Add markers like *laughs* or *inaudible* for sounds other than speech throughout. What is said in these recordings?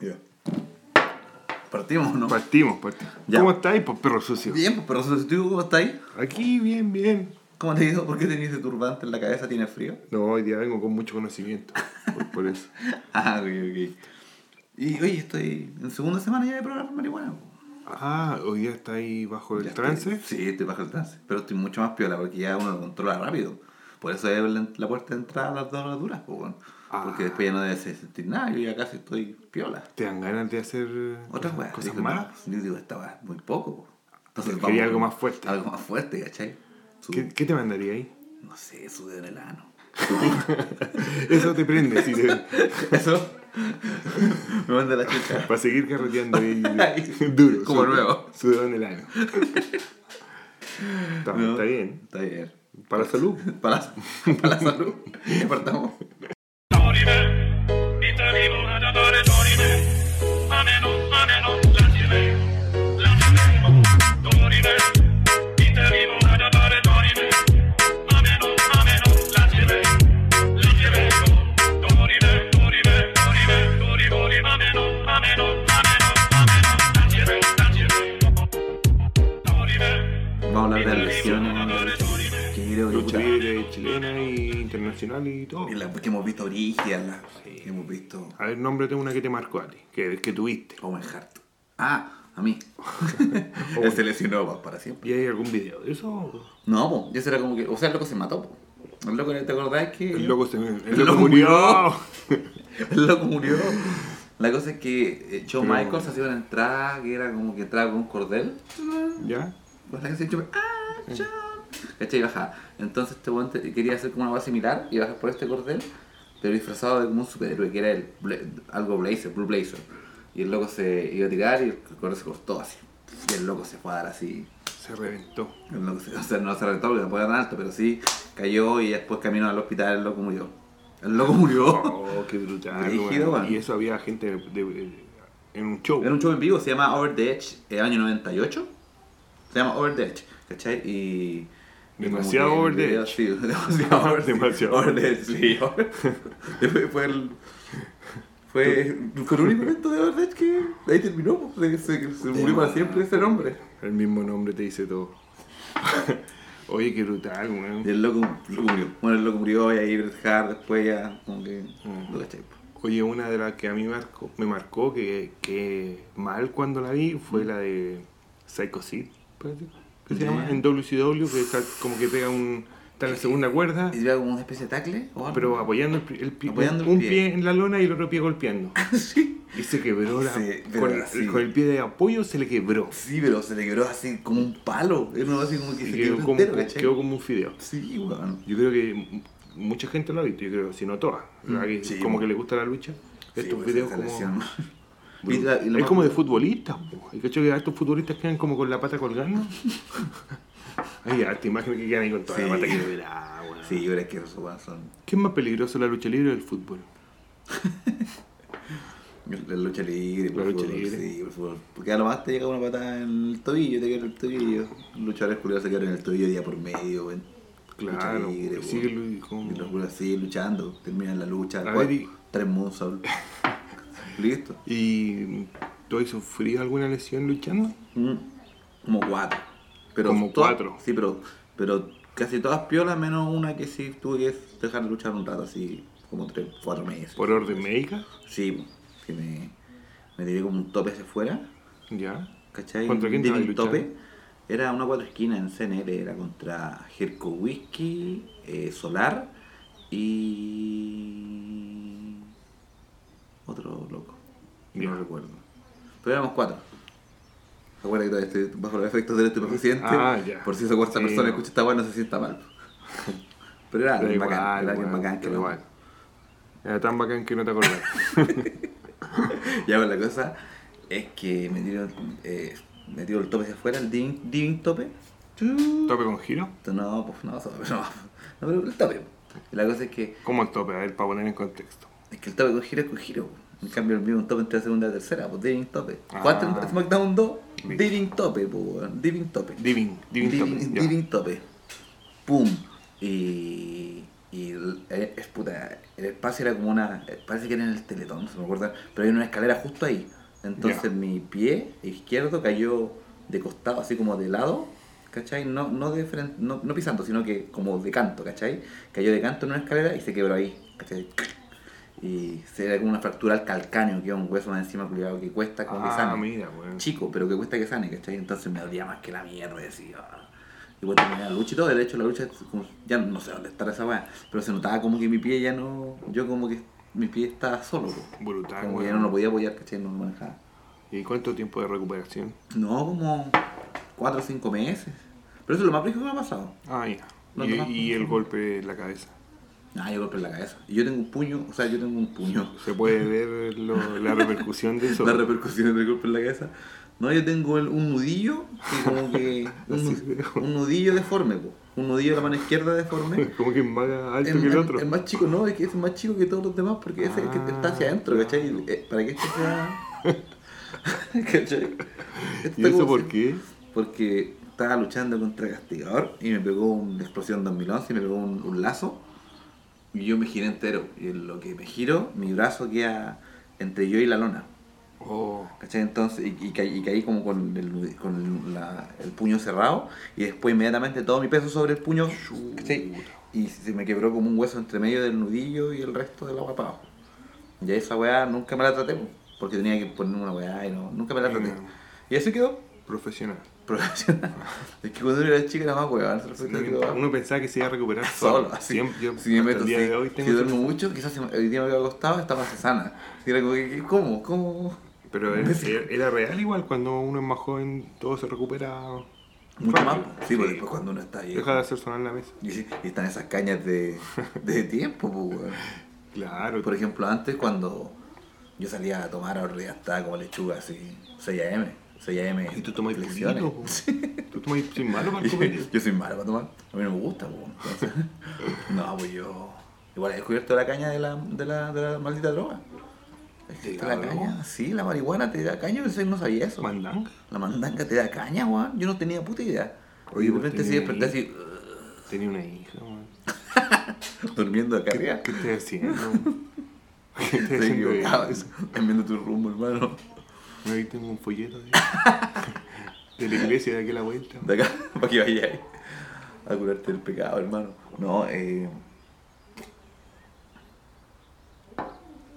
Ya. Partimos, ¿no? Partimos, partimos. Ya. ¿Cómo estáis, pues, perro sucio? Bien, pues, pero si tú cómo estás ahí, Aquí, bien, bien. ¿cómo te digo? ¿Por qué tenés ese turbante en la cabeza? ¿Tienes frío? No, hoy día vengo con mucho conocimiento. Por, por eso. *laughs* Ah, ok, ok. Y oye, estoy en segunda semana ya de probar marihuana. Ah, hoy día estáis bajo el Ya trance. estoy- sí, estoy bajo el trance. Pero estoy mucho más piola porque ya uno lo controla rápido. Por eso es la, la puerta de entrada a las dos horas duras, pues, bueno. Porque Ah. después ya no debes sentir nada. Yo ya casi estoy piola. ¿Te dan ganas de hacer Otras cosas, cosas Digo, malas? no, Yo digo, estaba muy poco. po. Entonces, Quería vamos algo más fuerte. Algo más fuerte, ¿cachai? Su- ¿Qué, qué te mandaría ahí? No sé, su dedo en el ano. *laughs* Eso te prende, sí, te- *laughs* Eso me manda la chucha. *laughs* para seguir carreteando ahí duro. Como nuevo. Sudado en el ano. Está, No, está bien. Está bien. Para la salud. Para para la salud. me, Peter Evil, and a body, me, I'm internacional y todo. y la- que hemos visto brígidas, las que hemos visto A ver, nómbrate una que te marcó a ti, que, que tuviste. Owen Hart. Ah, a mí. *laughs* Él se lesionó pa- para siempre. ¿Y hay algún video de eso? No, po, eso era como que. O sea, el loco se mató, po. El loco, ¿te acordás que.? El loco, se, el El loco loco murió. *laughs* El loco murió. La cosa es que eh, Shawn Pero- Michaels hacía una entrada que era como que entraba con un cordel. ¿Ya? Pues la canción ¡Ah, Shawn! ¿Cachai? Y bajaba. Entonces este weón quería hacer como una cosa similar y bajar por este cordel, pero disfrazado de como un superhéroe que era el Bla- algo Blazer, Blue Blazer. Y el loco se iba a tirar y el cordel se cortó así. Y el loco se fue a dar así. Se reventó. El loco se- o sea, no se reventó porque no podía dar tan alto, pero sí cayó y después caminó al hospital el loco murió. El loco murió. Oh, qué brutal. *laughs* Weón. weón. Y eso había gente de- de- en un show. Era un show en vivo, se llama Over the Edge, el año 98. Se llama Over the Edge, ¿cachai? Y. *laughs* Demasiado over the edge. Sí, demasiado over, Demasiado. over the Edge, sí. Fue el. Fue con un único evento de Over que ahí terminó, pues, se, se, se murió para siempre ese nombre. El mismo nombre te dice todo. *laughs* Oye, qué brutal, weón. Y el loco, loco murió. Bueno, el loco murió y ahí Bret Hart después ya, como que. Mm. Lo cachai. Oye, una de las que a mí marcó, me marcó que, que mal cuando la vi fue la de Psycho Sid, parece, que se llama, en WCW, que está como que pega un... está en la segunda cuerda, ¿Y se como una especie de tackle o algo? pero apoyando el, el pi- Apoyando el un pie. pie. en la lona y el otro pie golpeando. *laughs* sí. Y se quebró la, Sí, pero con, así. con el pie de apoyo se le quebró. Sí, pero se le quebró así como un palo. Era una así como que Y se quedó quebró como, entero, ¿cachai? quedó como un fideo. Sí, weón. Yo creo que m- mucha gente lo ha visto, yo creo, si no todas. Sí, como bueno. que le gusta la lucha. Sí, Estos pues, videos esa como... lesión. *laughs* Y la- y lo es más- como de futbolistas, po. ¿Y cacho que estos futbolistas quedan como con la pata colgando? *laughs* Ay, te imaginas que quedan ahí con toda Sí. la pata quebrada, weón. Sí, pero es que weón son. ¿Qué es más peligroso, la lucha libre o el fútbol? *laughs* La lucha libre, por La lucha fútbol, libre. Sí, por favor. Porque a lo más te llega una patada en el tobillo, te queda en el tobillo. Luchadores culiados se quedan en el tobillo día por medio. Claro, Lucha libre, sigue como- Y los siguen luchando, terminan la lucha. Cuatro- Tres moonsault. *laughs* Listo. ¿Y tú has sufrido alguna lesión luchando? Mm, Como cuatro. Pero Como cuatro. Sí, pero, pero casi todas piolas, menos una que sí tuve que dejar de luchar un rato, así como tres, cuatro meses. ¿Por orden médica? Sí, que me, me tiré como un tope hacia afuera, ¿Ya? ¿cachai? ¿Contra quién diving luchando? tope. Era una cuatro esquinas en CNL, era contra Jerko Whisky, eh, Solar y. otro loco. Ya. No recuerdo. Pero éramos cuatro. Recuerda que todavía estoy bajo los efectos del estupefaciente. Ah, ya. Por si esa cuarta Sí, persona no. escucha esta weá no se sienta mal. *laughs* Pero era alguien igual, bacán, era alguien bacán que no. igual. Era tan bacán que no te acordás. *laughs* Ya, pues la cosa es que me tiró, eh, me tiró el tope hacia afuera, el diving, diving tope. ¿Tope con giro? No, pues no, no, no, pero el tope. Y la cosa es que, ¿Cómo el tope? A ver, para poner en contexto. Es que el tope con giro es con giro. En cambio, el un tope entre la segunda y la tercera, pues diving tope. Ah. ¿Cuánto en SmackDown 2? Listo. Diving tope, pues, diving tope. Diving, diving, tope. Diving, tope. Pum. Y Y eh, es puta, el espacio era como una. Parece que era en el teletón, no se me acuerda. Pero hay una escalera justo ahí. Entonces mi pie izquierdo cayó de costado, así como de lado, ¿cachai? No, no de frente, no, no pisando, sino que como de canto, ¿cachai? Cayó de canto en una escalera y se quebró ahí, ¿cachai? Y se era como una fractura al calcáneo, que es un hueso más encima culiado que cuesta como que Ah, sane. mira, weón. Chico, pero que cuesta que sane, ¿cachai? Entonces me dolía más que la mierda y decía. "Ah". Terminé la lucha y todo, de hecho la lucha como- ya no sé dónde está esa weá, pero se notaba como que mi pie ya no. Yo como que mi pie estaba solo. Brutal, como que ya no lo podía apoyar, ¿cachai? No lo manejaba. ¿Y cuánto tiempo de recuperación? No, como 4 o 5 meses. Pero eso es lo más rico que me ha pasado. Ah, ya. No, y, y el golpe en la cabeza. Ah, yo golpe en la cabeza. Y yo tengo un puño, o sea, yo tengo un puño. Se puede *laughs* ver lo- la repercusión de eso. Las repercusiones del golpe en la cabeza. No, yo tengo el- un nudillo, que como que. *laughs* Un, nudillo deforme, po. Un nudillo de la mano izquierda deforme. *laughs* Como que es más alto Es, que el es- otro. es más chico, no, es que es más chico que todos los demás porque ese es el que está hacia adentro, Ah, ¿cachai? Eh, Para que este sea. ¿cachai? Este ¿Y eso por qué? Porque estaba luchando contra el castigador y me pegó una explosión 2011 y me pegó un, un lazo yo me giré entero. Y en lo que me giro, mi brazo queda entre yo y la lona. Oh, ¿Cachai? Entonces, y, y caí, y caí como con, el, con la- el puño cerrado y después inmediatamente todo mi peso sobre el puño ¿cachai? y se me quebró como un hueso entre medio del nudillo y el resto de la guapa abajo. Y esa weá nunca me la traté po, porque tenía que poner una weá y no, nunca me la traté. Mm. Y así quedó profesional. *laughs* es que cuando uno era chica era más weá, Uno pensaba que se iba a recuperar *laughs* solo, solo. así. Siempre, yo si me meto, el día si, de hoy si tengo duermo mucho, quizás hoy día me quedo acostado, está más sana. Y era como que, ¿cómo? ¿Cómo? Pero *laughs* era, era real igual, cuando uno es más joven, todo se recupera Mucho más. Sí, pues después cuando uno está ahí. Deja de hacer sonar la mesa. Y, y están esas cañas de, de tiempo, pues. Claro. Por ejemplo, antes cuando yo salía a tomar, ya estaba como lechuga así, 6 AM. 6 AM. y tú tomas po. Tú tomas sin malo para el. *laughs* Yo soy malo para tomar. A mí no me gusta, entonces- no, pues yo. Igual he descubierto la caña de la, de la, de la maldita droga. Existe la caña. Sí, la marihuana te da caña, yo no sabía eso. Mandanga. La mandanga te da caña, weón. Yo no tenía puta idea. Oye, de repente sí desperté así, Tenía una hija, man. *laughs* durmiendo acá arriba. ¿Qué estás haciendo? *laughs* ¿Qué estás Estoy haciendo? cambiando tu rumbo, hermano. Ahí tengo un folleto de, *laughs* de la iglesia de aquí a la vuelta. De acá, *laughs* para que vayáis a curarte del pecado, hermano. No, eh.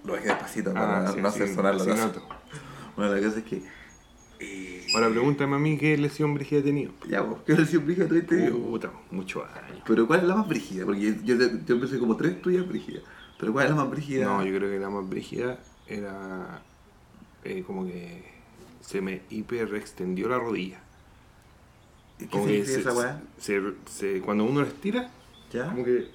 Lo dejé despacito para sí, no sí, hacer sonar la sí taza. noto. Bueno, la cosa es que. Eh, Ahora pregúntame a mí qué lesión brígida he tenido. ya, pues, ¿qué lesión brígida tú te digo? Puta, muchos años. Pero ¿cuál es la más brígida? Porque yo, yo, yo pensé como tres tuyas brígidas. Pero ¿cuál es la más brígida? No, yo creo que la más brígida era eh, como que se me hiperextendió la rodilla. ¿Y ¿Qué Como se que dice se- esa weá? se- se- cuando uno la estira, ¿Ya? como que.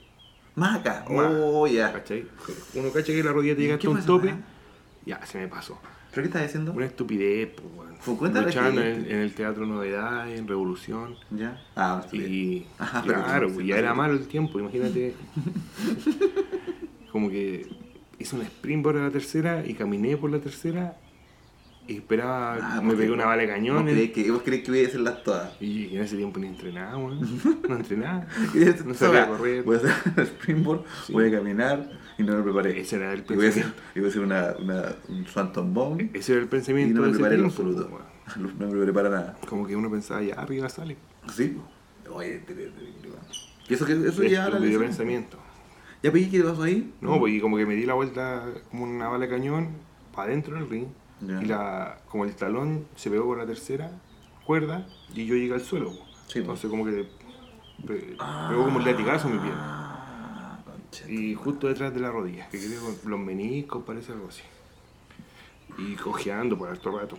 Más acá. Más. Oh, ya. ¿Cachai? Uno cacha que la rodilla te ¿Y llega hasta un tope. Ya, se me pasó. ¿Pero qué estás diciendo? Una estupidez, pues, weón. En, en el Teatro Novedades, en Revolución. ¿Ya? Ah. Y *laughs* Ajá, claro, pues ya era malo el tiempo, imagínate. *laughs* como que hice un sprint por la tercera y caminé por la tercera y esperaba, Ah, me pegué una bala de ¿Vos cañones. creés que, vos creés que voy a hacerlas todas? Y en ese tiempo ni entrenaba, weón. *laughs* No entrenaba. No sabía correr. Voy a hacer *laughs* springboard, Sí. voy a caminar y no me preparé. Ese era el y voy a hacer, pensamiento. y voy a hacer una, una, un Swanton Bomb Ese era el y pensamiento no me preparé en absoluto. *laughs* No me preparé para nada. Como que uno pensaba, ya arriba sale. Sí. Oye, te- te- te- te- Y eso, eso ya Estúpido le- pensamiento. ¿Ya pedí qué pasó ahí? No, pues y como que me di la vuelta como una bala de cañón para adentro del ring. Y la, como el talón se pegó con la tercera cuerda y yo llegué al suelo. Sí, Entonces como que pe- pegó como un latigazo en mi pierna. Ah. Y justo detrás de la rodilla, que creo que los meniscos parece algo así. Y cojeando por harto rato.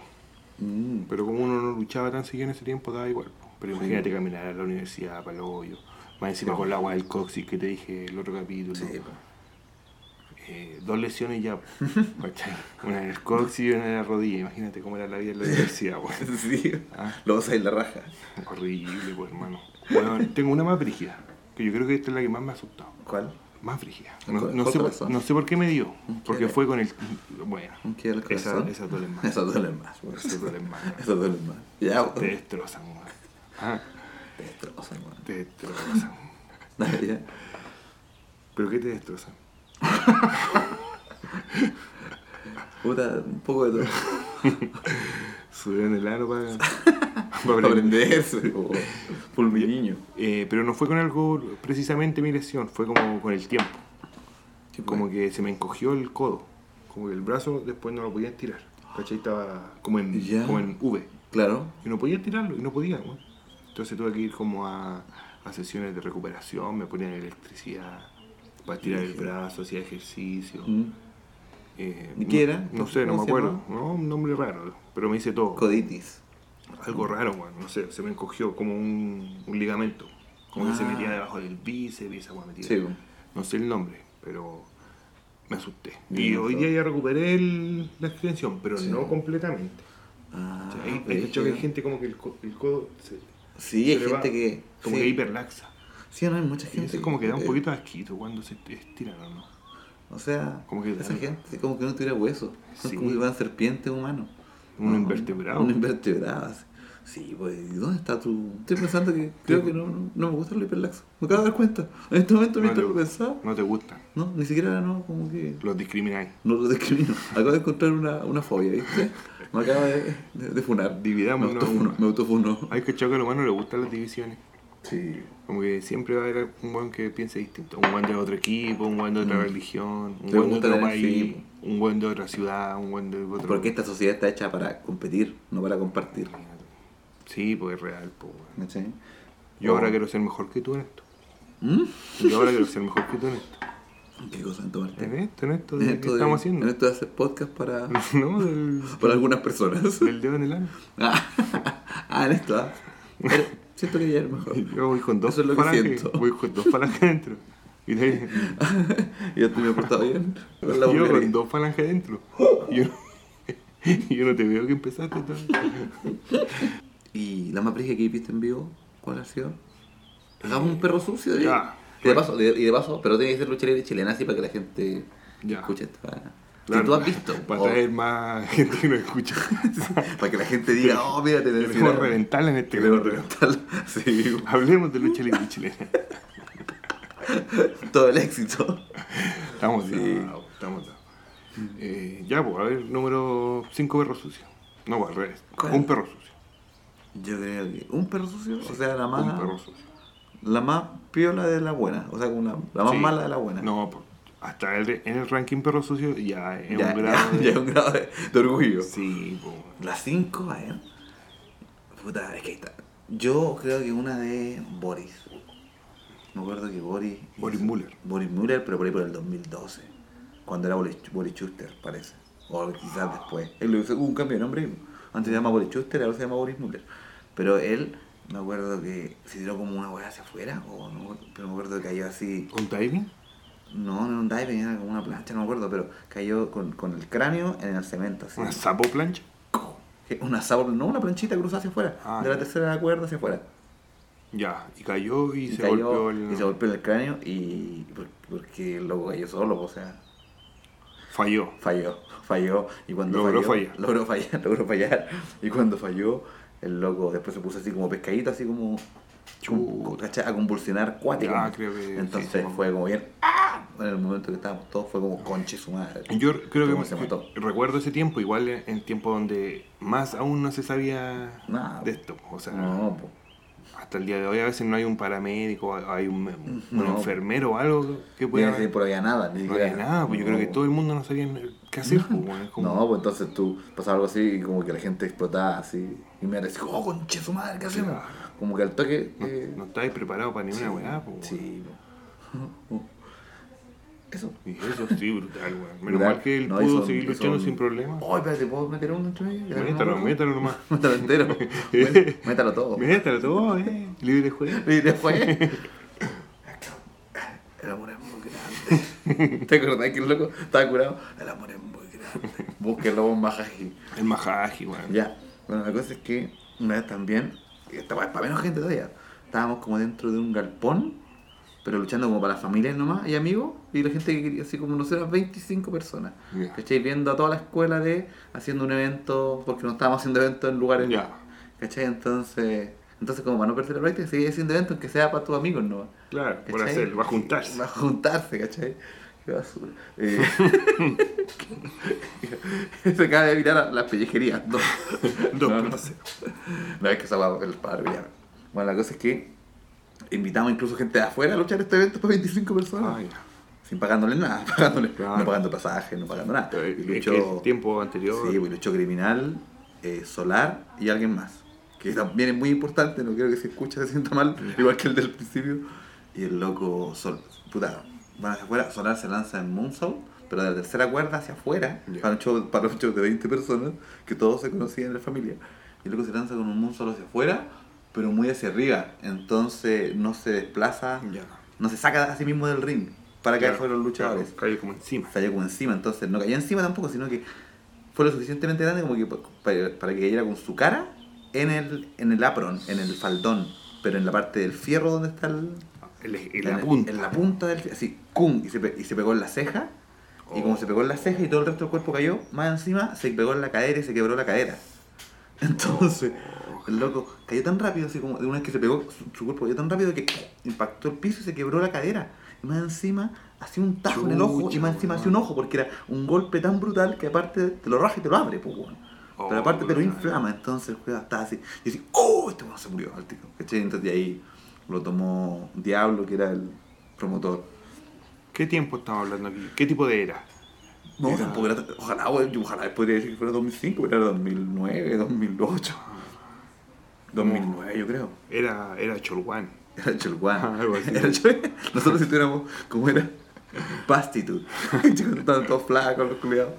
Mm. Pero como uno no luchaba tan seguido en ese tiempo, daba igual. Pero imagínate caminar a la universidad para el hoyo. Más encima con el agua del coxis que te dije el otro capítulo. Sí. Eh, dos lesiones ya. *laughs* Una en el coxis y una en la rodilla. Imagínate cómo era la vida en la universidad, weón. *laughs* Sí. Ah. Lo vas a ir la raja. Horrible, pues, hermano. Bueno, tengo una más brígida, que yo creo que esta es la que más me ha asustado. ¿Cuál? Más brígida. ¿Con- No, sé, por, no sé por qué me dio, porque fue con el... Bueno, ¿Qué el esa, corazón? esa *laughs* duele más. Eso duele más. weón. Esa duele más. Eso duele más. Ya, Te destrozan, weón. Ah, Te destrozan, weón. te destrozan. Ya. ¿Pero qué te destrozan? *laughs* Puta, un poco de todo. *laughs* Subieron el aro para, *laughs* Para aprenderse, po. por mi niño. Eh, pero no fue con algo precisamente mi lesión, fue como con el tiempo. Sí, Como pues. que se me encogió el codo. Como que el brazo después no lo podía estirar. ¿Cachai? Estaba como en, como en V. Claro. Y no podía estirarlo, y no podía. Entonces tuve que ir como a, a sesiones de recuperación, me ponían electricidad para estirar el brazo, hacía ejercicio. Mm. Eh, ¿Y qué era? No sé, no ¿Cómo me acuerdo. No, un nombre raro, pero me hice todo. Coditis. Algo raro, bueno, no sé, se me encogió como un, un ligamento. Como que se Ah. metía debajo del bíceps y esa weá metida. Sí. No sé el nombre, pero me asusté. Bien, Y hoy día ya recuperé el- la extensión, pero Sí. no completamente. Ah, O sea, hay, hay, gente como que el, el codo se, Sí, se hay va gente que. como sí. que hiperlaxa. Sí, no hay mucha gente. es como que da un eh, poquito de asquito cuando se estiran, ¿o ¿no? O sea, Como que esa gente como que no tuviera hueso. Son *laughs* Sí. como si fueran serpientes humanos. Un No, invertebrado. Un invertebrado. así. Sí, pues, ¿y dónde está tu...? Estoy pensando que *laughs* creo que no, no, no me gusta el hiperlaxo. Me acabo de dar cuenta. En este momento, mientras lo pensaba, No te gustan, no, ni siquiera, no, como que... los discrimináis. No lo discrimino. Acabo de encontrar una, una fobia, ¿viste? Me acaba de, de, de funar. Dividamos, Me no, autofuno. no. Me autofuno. Hay que que a los humanos les gustan las divisiones. Sí. Como que siempre va a haber un buen que piense distinto. Un buen de otro equipo, un buen de otra Mm. religión, un buen de otro país, sí. un buen de otra ciudad, un buen de otro... Porque esta sociedad está hecha para competir, no para compartir. Sí, pues es real. Pues, weón. ¿Cachai? Yo Oh. ahora quiero ser mejor que tú en esto. ¿Mm? Yo ahora quiero ser mejor que tú en esto. *laughs* ¿Qué cosa en tomarte? En esto, en esto, En esto ¿qué de- estamos haciendo? En esto de hacer podcast para, *laughs* No, del, *laughs* para algunas personas. del dedo en el ano. ah, en esto, ¿ah? Pero siento que ya es mejor. Yo voy con dos Eso es lo que siento. Voy con dos falanges dentro. Y de ahí- *laughs* te me he portado bien. Con yo con dos falanges dentro. Y yo, no- *laughs* yo no te veo que empezaste todo. ¿Y la más brígida que viste en vivo? ¿Cuál ha sido? Hagamos un perro sucio. Ya. Y de paso, de- y de paso, pero tiene que ser lucha libre chilena así para que la gente Ya. escuche esto. Claro, si tú has visto. *laughs* Para o- traer más gente que nos escucha. *laughs* para que la gente diga, oh, mira, te Queremos reventarla en este Queremos reventarla. *laughs* Sí, Hablemos de lucha libre chilena. todo el éxito. Estamos Sí. dados, estamos dados. Eh, ya, pues, a ver, número 5 perros sucios. No, pues, al revés. ¿Cuál? Un perro sucio. Yo creo que un perro sucio, o sea, la más, Un perro sucio. la más piola de la buena, o sea, como la, más Sí. mala de la buena. No, pues, hasta el, en el ranking perro sucio ya es ya, un grado ya, de... ya es un grado de, de orgullo. Sí, pues. La 5, a ver. Puta, es que ahí está. Yo creo que una de Boris. Me acuerdo que Boris. Boris Müller. Boris Müller, pero por ahí por el 2012. Cuando era Boris, Boris Schuster, parece. O quizás después. Él lo hizo- un cambio de nombre. Antes se llama Boris Schuster, ahora se llama Boris Müller. Pero él, me acuerdo que se tiró como una hueá hacia afuera. O no, pero me acuerdo que cayó así. ¿Un diving? No, no era un diving, era como una plancha, no me acuerdo. Pero cayó con, con el cráneo en el cemento. Así. ¿Una sapo plancha? Una sábado, no, una planchita cruzada hacia afuera. Ah, de la tercera cuerda hacia afuera. Ya, y cayó y, Y, se cayó, golpeó el... y se golpeó el cráneo y por- porque el loco cayó solo, o sea, Falló. falló, falló. Y cuando Logró falló, fallar. Logró fallar, *laughs* logró fallar. Y cuando falló, el loco después se puso así como pescadito, así como... A convulsionar cuático. Ya, creo que Entonces sí. fue como bien... ¡ah! En el momento que estábamos todos fue como conche su madre. Yo creo que se mató. recuerdo ese tiempo, igual en, tiempo donde más aún no se sabía Nada. de esto. O sea, No, po. hasta el día de hoy a veces no hay un paramédico, hay un, un No. enfermero o algo que pueda... así por allá nada, ni No había nada, pues yo creo que todo el mundo no sabía qué hacer. pues, como- No, pues entonces tú pasaba algo así y como que la gente explotaba así. Y me decía, oh, conche su madre, ¿qué hacemos? Claro. Como que al toque. no, eh, no estáis preparados para ni una sí, weá. pues, Sí, po. *laughs* Eso. Y *laughs* eso sí, brutal, weón. Menos Brutal. mal que él No, pudo son- seguir luchando son- sin problemas. Oh, espérate, ¿puedo meter uno entre medio? Ya no Métalo, métalo nomás. *laughs* Métalo entero. Mé- Métalo todo. Métalo todo, eh. Libre juego. Y después. El amor es muy grande. ¿Te acordás que el loco estaba curado? El amor es muy grande. Búsquenlo vos, majaji. El majaji, weón. Ya, bueno, la cosa es que una vez también, esta weá es para menos gente todavía, estábamos como dentro de un galpón, pero luchando como para las familias nomás y amigos, y la gente que quería, así como no eran 25 personas. Ya. ¿Cachai? Viendo a toda la escuela de haciendo un evento, porque no estábamos haciendo eventos en lugares. Ya. ¿Cachai? Entonces, Entonces, como para no perder la práctica, seguí haciendo eventos que sea para tus amigos, ¿no? Claro, por hacerlo, va a juntarse. Va a juntarse, ¿cachai? Qué basura. Eh, *laughs* se acaba de evitar las pellejerías. No, no, no. por cero. No, es que va el padre villano. Bueno, la cosa es que invitamos incluso gente de afuera a luchar este evento para 25 personas. Ah, ya. Sin pagándole nada, *laughs* pagándole, Claro. no pagando pasaje, no pagando nada. Pero Y es luchó- que el tiempo anterior. Sí, pues luchó Criminal, eh, Solar y alguien más. Que también es muy importante, no quiero que se escuche, se sienta mal, igual que el del principio. Y el loco, Sol, puta, van hacia afuera, Solar se lanza en Moonsault, pero de la tercera cuerda hacia afuera, Ya. para, un show, para un show de 20 personas, que todos se conocían en la familia. Y loco se lanza con un Moonsault hacia afuera, pero muy hacia arriba. Entonces no se desplaza, Ya. no se saca a sí mismo del ring para caer Claro, sobre los luchadores claro, Cae como encima. cayó como encima, entonces no cayó encima tampoco, sino que fue lo suficientemente grande como que pa- para, para que cayera con su cara en el, en el apron, en el faldón, pero en la parte del fierro donde está el... En la, en la punta. En la punta del así, ¡cum! Y se, pe- y se pegó en la ceja, y como Oh. se pegó en la ceja y todo el resto del cuerpo cayó, más encima se pegó en la cadera y se quebró la cadera. *laughs* Entonces, el loco cayó tan rápido, así como de una vez que se pegó, su, su cuerpo cayó tan rápido que impactó el piso y se quebró la cadera. Y más encima hacía un tajo en el ojo y más encima hacía un ojo porque era un golpe tan brutal que aparte te lo raja y te lo abre, pues, weón. Pero Oh, aparte te lo inflama, entonces el juego estaba así. Y así, ¡oh! Este weón se murió al tiro. ¿cachai? Entonces de ahí lo tomó Diablo, que era el promotor. ¿Qué tiempo estamos hablando aquí? ¿Qué tipo de era? No, Era- tampoco era. Ojalá, ojalá podría decir que fuera 2005, pero era 2009, 2008. 2009, yo creo. Era, era Cholguán. Era Cholguán. Ah, *laughs* algo así. Era Chol- Nosotros si tuviéramos, como era? Pastitude. *laughs* Estaban todos flacos los culiados.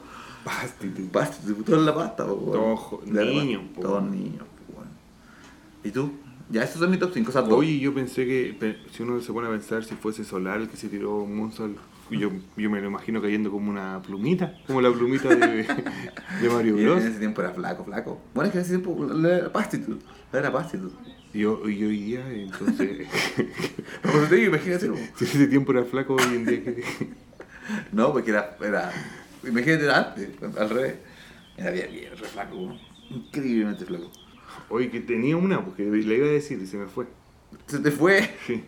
Pastitude. Pastitude, todos en la pasta, po. Todos De niños, Todos niños, po. ¿Y tú? Ya, esos son mis top 5. O sea, Oye, yo pensé que si uno se pone a pensar si fuese Solar el que se tiró un Moonsault, yo, yo me lo imagino cayendo como una plumita, como la plumita de, de Mario *laughs* Y en Bros. ese tiempo era flaco, flaco. Bueno, es que en ese tiempo era Pastitude. Era Pastitude. Y, yo- y hoy día, entonces, *laughs* Como te digo, imagínate. *laughs* si ese tiempo era flaco, hoy en día que... No, porque era, era. Imagínate antes, al revés. Era bien, bien, re flaco. Increíblemente flaco. Oye, que tenía una, porque le iba a decir y se me fue. Se te fue. Sí.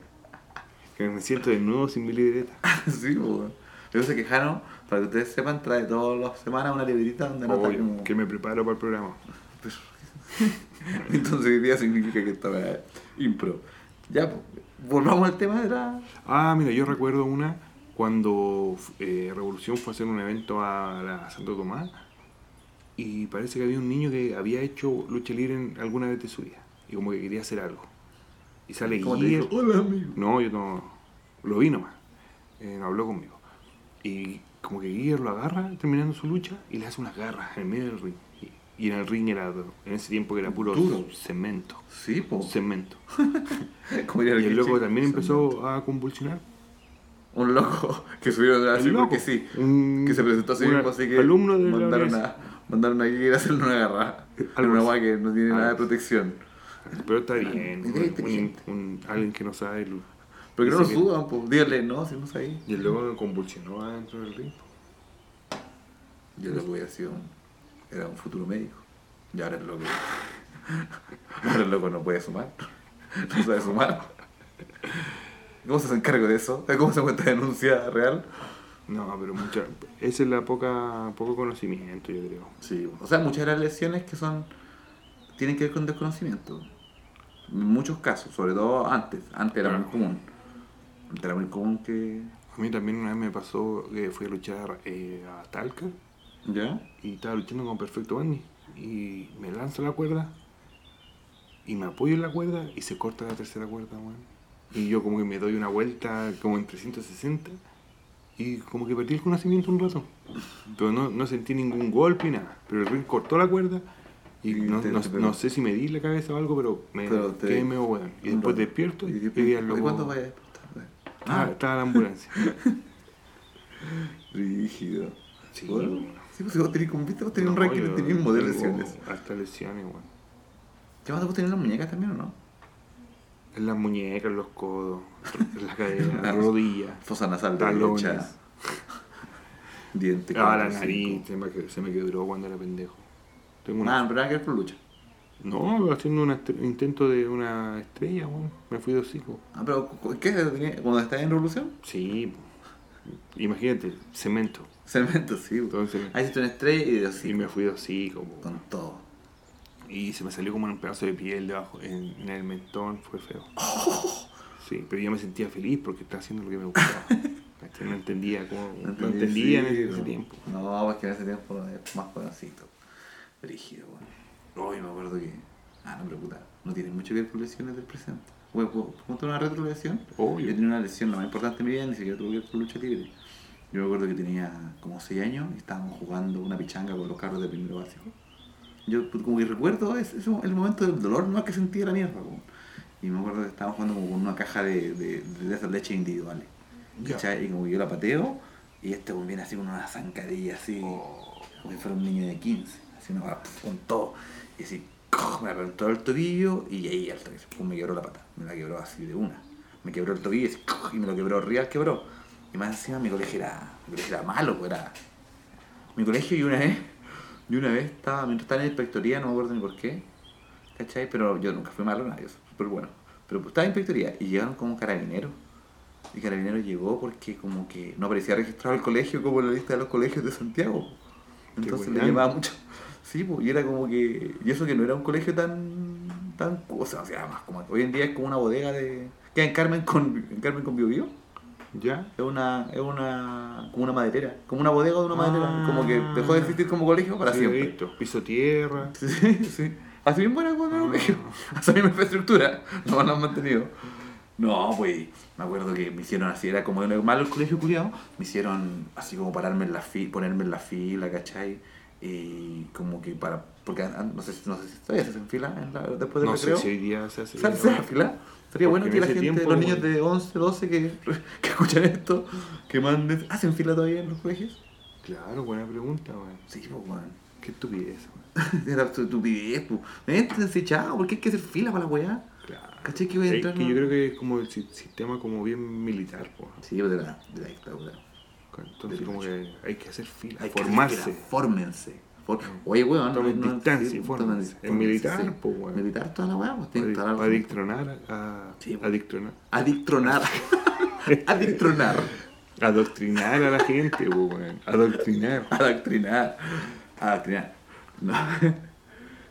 Que me siento de nuevo sin mi libreta. *laughs* sí, weón. Lo que Jano, para que ustedes sepan, trae todas las semanas una librita donde anota Obvio, como. que me preparo para el programa. *laughs* Entonces hoy día significa que estaba impro. Ya, pues, volvamos al tema de la. Ah, mira, yo recuerdo una cuando eh, Revolución fue a hacer un evento a la Santo Tomás y parece que había un niño que había hecho lucha libre en alguna vez de su vida y como que quería hacer algo. Y sale ¿Cómo te Guiller. dijo? Hola, amigo. No, yo no. Lo vi nomás. Eh, no habló conmigo. Y como que Guiller lo agarra terminando su lucha y le hace unas garras en medio del ring. Y, y en el ring era, en ese tiempo que era puro Duro. cemento. Sí, pues. Cemento. *laughs* Como diría Y el loco también cemento. empezó a convulsionar. Un loco *laughs* que subieron así porque sí. Un- Que se presentó así un mismo, así que alumno de la mandaron, universidad. a, mandaron a ir a hacerle una garra. Algo una así. guay que no tiene nada de protección. Pero está bien. Un, inteligente. un- un- alguien que no sabe. lu- Pero que no lo suban, pues díganle, no, si no ahí. Y el loco convulsionó adentro del ring. Yo lo sido un- era un futuro médico. Y ahora el loco. *laughs* Ahora el loco no puede sumar. No sabe sumar. ¿Cómo se hace encargo de eso? ¿Cómo se cuenta denuncia real? No, pero mucha. Esa es la poca poco conocimiento, yo creo. Sí, o sea, muchas de las lesiones que son. tienen que ver con desconocimiento. En muchos casos, sobre todo antes. Antes era Claro. muy común. Antes era muy común que. A mí también una vez me pasó que fui a luchar eh, a Talca ¿Ya? y estaba luchando con Perfecto Bandy. Y me lanza la cuerda y me apoyo en la cuerda y se corta la tercera cuerda, weón. Y yo como que me doy una vuelta como en 360 y como que perdí el conocimiento un rato. Pero no, no sentí ningún golpe ni nada. Pero el ring cortó la cuerda y no, te- no- te pegó. no sé si me di la cabeza o algo, pero me Pero te- quedé medio weón. Y un después rato. despierto y, ¿Y, al ¿y loco- cuándo vaya a despertar? Ah, estaba la ambulancia. *laughs* Rígido. Sí, Bueno, sí, pues si vos tenés, como viste, vos tenés un ranking de ti mismo de lesiones. Hasta lesiones, weón. ¿Qué más vos tenés las muñecas también o no? En las muñecas, en los codos, *laughs* en las caderas, Las las rodillas, Fosa nasal talones. *laughs* Diente. Ah, la nariz, se me, se me quebró cuando era pendejo. Tengo una, pero nada que ver con lucha. No, haciendo un intento de una estrella, weón. Me fui de hocico. Ah, pero ¿qué? ¿Cuando estás en revolución? Sí, imagínate, cemento. Cemento, sí. Entonces, Ahí hiciste una estrella y y así, me fui de hocico, con todo. Y se me salió como un pedazo de piel debajo, en, en el mentón, fue feo. Sí, pero yo me sentía feliz porque estaba haciendo lo que me gustaba. *laughs* No entendía cómo, no, entendí, entendía en ese, no. tiempo. No, pues que en ese tiempo es más jovencito. Rígido, bueno. Hoy me acuerdo que. Ah, no, pero puta, no tiene mucho que ver con lesiones del presente. Bueno, ¿puedo contar una retrolesión? Obvio. Yo tenía una lesión, la más importante de mi vida, ni siquiera tuve que ver con lucha libre. Yo me acuerdo que tenía como 6 años y estábamos jugando una pichanga con los carros de primero básico. Yo pues, como que recuerdo ese, ese- el momento del dolor más que sentía la mierda. Y me acuerdo que estábamos jugando como con una caja de, de, de esas leches individuales. Y como que yo la pateo y este viene así con una zancadilla así, Oh. como si fuera un niño de 15, así una con todo. Y así, me reventó el tobillo y ahí al pum, me quebró la pata. Me la quebró así de una. Me quebró el tobillo y, así, ¡coj! y me lo quebró, real quebró. Y más encima mi colegio era, mi colegio era malo, pues era. Mi colegio y una vez, y una vez estaba, mientras estaba en la inspectoría, no me acuerdo ni por qué, ¿cachai? Pero yo nunca fui malo, nadie, súper bueno. Pero pues, estaba en inspectoría y llegaron como carabineros. Y carabineros llegó porque como que no aparecía registrado el colegio como en la lista de los colegios de Santiago. Entonces le llamaba mucho. Sí, pues, y era como que. Y eso que no era un colegio tan. tan. O sea, o sea, más como. Hoy en día es como una bodega de. Queda en Carmen con. En Carmen con Bio Bio. ¿Ya? Es una. Es una. como una maderera. Como una bodega de una maderera. Ah. Como que dejó de existir como colegio para Sí, siempre. listo. Piso tierra. *laughs* Sí, sí. Así bien buena cuando era un colegio. *laughs* Esa misma infraestructura. No la han mantenido. No, pues, me acuerdo que me hicieron así, era como normal el colegio culiado, me hicieron así como pararme en la fila, ponerme en la fila, ¿cachai? Y como que para, porque no sé, si- no sé si todavía se hacen fila en la- después del No sé recreo. si hoy día se hace. ¿Se hace la fila? Sería bueno Porque que la gente, tiempo, los niños de 11, 12 que, *laughs* que escuchan esto, que manden, ¿hacen fila todavía en los colegios? Claro, buena pregunta, weón. Sí, pues, weón. Qué estupidez, weón. *laughs* Era tu estupidez, pues. Méntense, chao, ¿por qué hay que hacer fila para la weá? Claro. ¿Cachai que voy a Es entrar? que no? yo creo que es como el si- sistema como bien militar, po. Sí, pues de la, de la dictadura. Entonces Del como que hay que hacer fila, Hay que formarse. hacer fila, Fórmense. For- Oye, weón, Tomen distancia, sí, fórmense. tomen- Es militar, sí. pues, weón. Militar toda la weá, pues Para adictronar a... Sí, po. adictronar. Adictronar. *laughs* Adictronar. Adoctrinar a la gente, po, weón. Adoctrinar. Adoctrinar. Adoctrinar. No.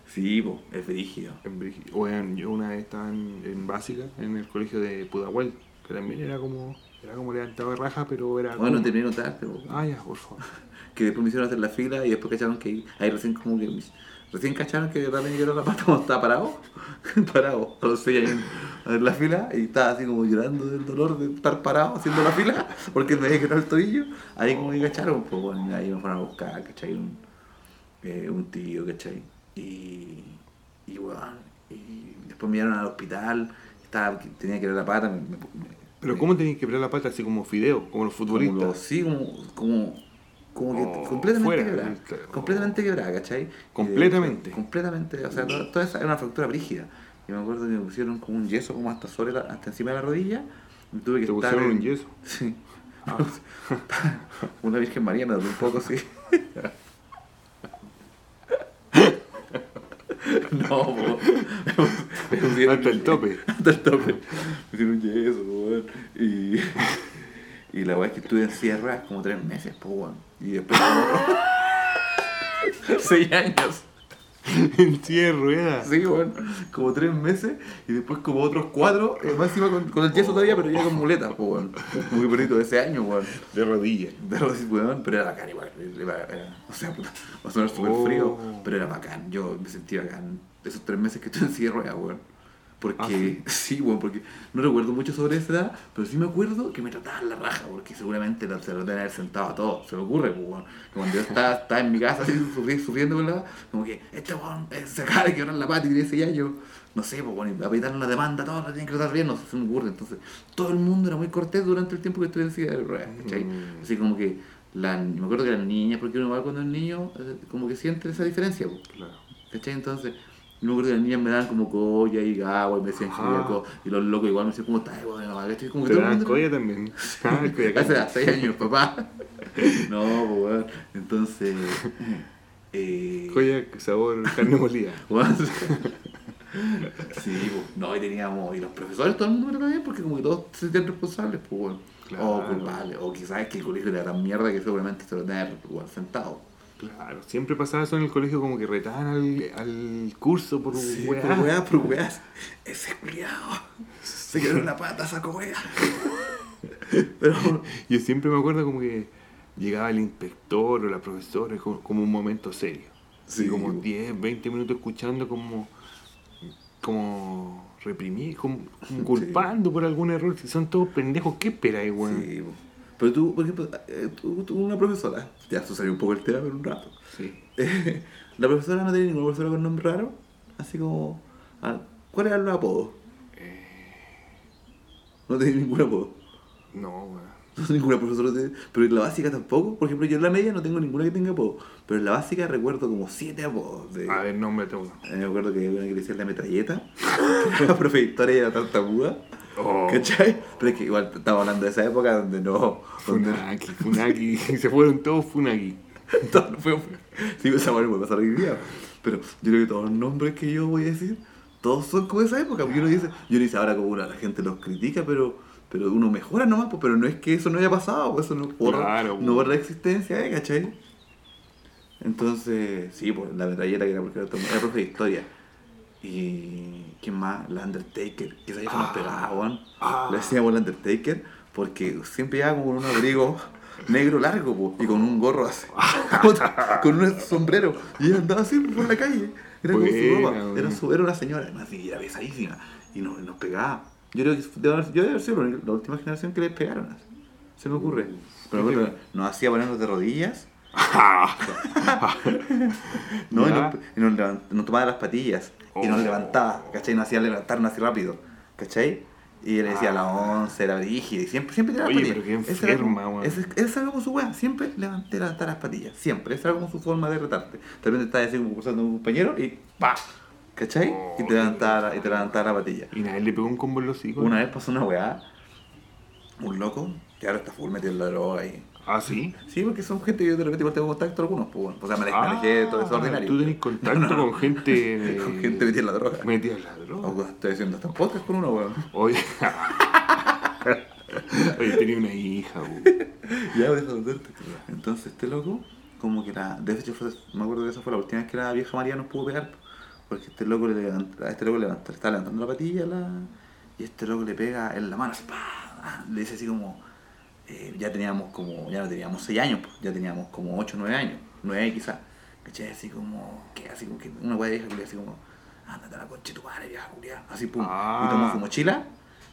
Sí, pues, es brígido. En Brígido. Weón, yo una vez estaba en, en básica, en el colegio de Pudahuel, que también era como, era como levantado de raja, pero era Bueno, como- terminé de notar, pero Ah, ya, por favor. Que después me hicieron hacer la fila y después cacharon que ahí recién como que recién cacharon que me lloró la pata cuando estaba parado *laughs* parado a los seis años ver la fila y estaba así como llorando del dolor de estar parado haciendo la fila *laughs* porque me había quedado el tobillo ahí como que cacharon pues bueno, ahí me fueron a buscar ¿cachai? un, eh, un tío ¿cachai? y y bueno y después me llevaron al hospital estaba, tenía que ver la pata me- me- me- Pero me- ¿cómo tenéis que quebrar la pata así como fideo, como los como futbolistas? sí, como, como, como que Oh, completamente fuera, quebrada. claro. Completamente quebrada, ¿cachai? Completamente. Completamente, o sea, todo- toda esa era una fractura brígida. Y me acuerdo que me pusieron como un yeso como hasta sobre la- hasta encima de la rodilla. Y tuve que Te estar pusieron en- un yeso. Sí. *laughs* Una Virgen María me un poco, sí. *laughs* No, po. Hasta el tope. Hasta el tope. Me hicieron un yeso, po. Y, y la weá es que estuve en silla de ruedas como tres meses, po, weón. Y después como *laughs* Seis años. en silla de ruedas. Sí, weón. Como tres meses. Y después como otros cuatro. eh, más encima con, con el yeso todavía, pero ya con muletas, po, weón. Muy bonito ese año, weón. De rodillas. De rodillas, weón, pero era bacán igual. Era- era- o sea, va a sonar súper Oh. frío, pero era bacán. Yo me sentí bacán esos tres meses que estuve en silla de ruedas, weón. Porque, Ah, ¿sí? *laughs* sí, weón, porque no recuerdo mucho sobre esa edad, pero sí me acuerdo que me trataban la raja, porque seguramente la- se lo deben haber sentado a todos, se me ocurre, pues. Que Cuando yo estaba, estaba en mi casa así, sufri- sufriendo con la como que este weón eh, se acaba de quebrar la pata y ese años. No sé, pues, bueno, apretar una demanda, todos la tienen que tratar bien, no sé, se me ocurre. Entonces, todo el mundo era muy cortés durante el tiempo que estuve en silla de ruedas, ¿cachai? Mm. Así como que, la, me acuerdo que las niñas, porque uno igual cuando es niño, eh, como que siente esa diferencia, pues. Claro. ¿Cachai? Entonces, yo me acuerdo que las niñas me daban como colla y agua y me decían Ajá. que había co- y los locos igual me decían, ¿cómo estás? Bueno, ¿cachai? Como que Te mundo- colla también. *laughs* Ah, colla Hace seis años, papá. *laughs* No, pues weón. Entonces, *laughs* Eh, Joya, sabor, carne molida. Bueno, sí, pues, no, y teníamos, y los profesores, todo el mundo bien porque como que todos se sentían responsables, pues bueno, Claro. o culpables, o quizás es que el colegio era tan mierda que seguramente se lo tenían igual sentado. Claro, siempre pasaba eso en el colegio, como que retaban al, al curso por Sí, weá. por weá, por weá, ese culiao, se quedó en la pata, saco weá. Pero, Yo siempre me acuerdo como que llegaba el inspector o la profesora, como, como un momento serio. Sí. Como 10, 20 minutos escuchando como, como reprimir, como, como culpando por algún error. Si son todos pendejos, ¿qué esperáis, weón? sí. Pero tú, por ejemplo, eh, tú, tú una profesora, ya esto salió un poco el tema, pero un rato. Sí. *laughs* la profesora no tenía ninguna profesora con nombre raro, así como, ah, ¿cuál era el apodo? No tenía ningún apodo. No, weón. No ninguna profesora, pero en la básica tampoco. Por ejemplo, yo en la media no tengo ninguna que tenga apodo. Pero en la básica recuerdo como siete apodos. De, A ver, nómbrate uno. Eh, me acuerdo que una que le decía la metralleta. *laughs* que era profe y era tartamuda. Oh. ¿Cachai? Pero es que igual estamos hablando de esa época donde no. Donde Funaki, Funaki. *laughs* Se fueron todos Funaki. *laughs* todo fue. Sí, esa manera puede pasar hoy día. Pero yo creo que todos los nombres que yo voy a decir, todos son como esa época. Porque uno dice, yo no dice ahora como una, la gente los critica, pero, pero uno mejora nomás, pues, pero no es que eso no haya pasado, pues eso no borra, Claro, no borra la existencia, ¿eh? ¿cachai? Entonces, sí, pues la metralleta que era porque era, era profe de historia. Y ¿quién más? La Undertaker, que esa vieja nos pegaba, weón. Ah. Le decíamos la Undertaker porque siempre llevaba como con un abrigo negro largo po, y con un gorro así, *laughs* con un sombrero. Y ella andaba así por la calle. Era como su ropa. Era, su, era una señora, además, era pesadísima. Y nos, nos pegaba. Yo creo que debe haber, yo debe haber sido la, última generación que les pegaron. así. Se me ocurre. Pero que nos hacía ponernos de rodillas. *laughs* *laughs* No, y nos, y nos nos tomaba las patillas y nos Oh. levantaba, ¿cachai? Nos hacía levantarnos así rápido, ¿cachai? Y él decía a las 11, era brígido y siempre, siempre tiraba Oye, pero qué enferma, weón. Esa era como su weá, siempre levanté, levantar las patillas, siempre. Esa era como su forma de retarte. De repente estaba así como cruzando un compañero y ¡pa! ¿cachai? y te levantaba, la- y te levantaba la patilla. Y nadie le pegó un combo en los hijos. Una vez pasó una weá, un loco, que ahora está full metido en la droga y... Ah, sí. Sí, porque son gente que yo de repente igual tengo contacto algunos, pues bueno. O sea, me Ah, alejé de todo eso ordinario. Tú tenés contacto con gente. *laughs* Con gente metida en la droga. Metida en la droga. O estoy haciendo hasta podcast con uno, weón. Oye. *laughs* Oye, tenía una hija, weón. *laughs* Ya, deja de contarte. Entonces, este loco, como que la. De hecho, fue- me acuerdo que esa fue la última vez que la vieja María nos pudo pegar. Porque este loco le levanta, a este loco le, levanta, le está levantando la patilla la, y este loco le pega en la mano así, ¡pah! Le dice así como. Eh, ya teníamos como. Ya no teníamos 6 años, pues, ya teníamos como 8 9 años. 9 quizás. ¿Cachai? Así como. que Así como que una guay vieja culia, así como. Ándate a la concha tu madre, vieja culia. Así pum. Ah. Y tomó su mochila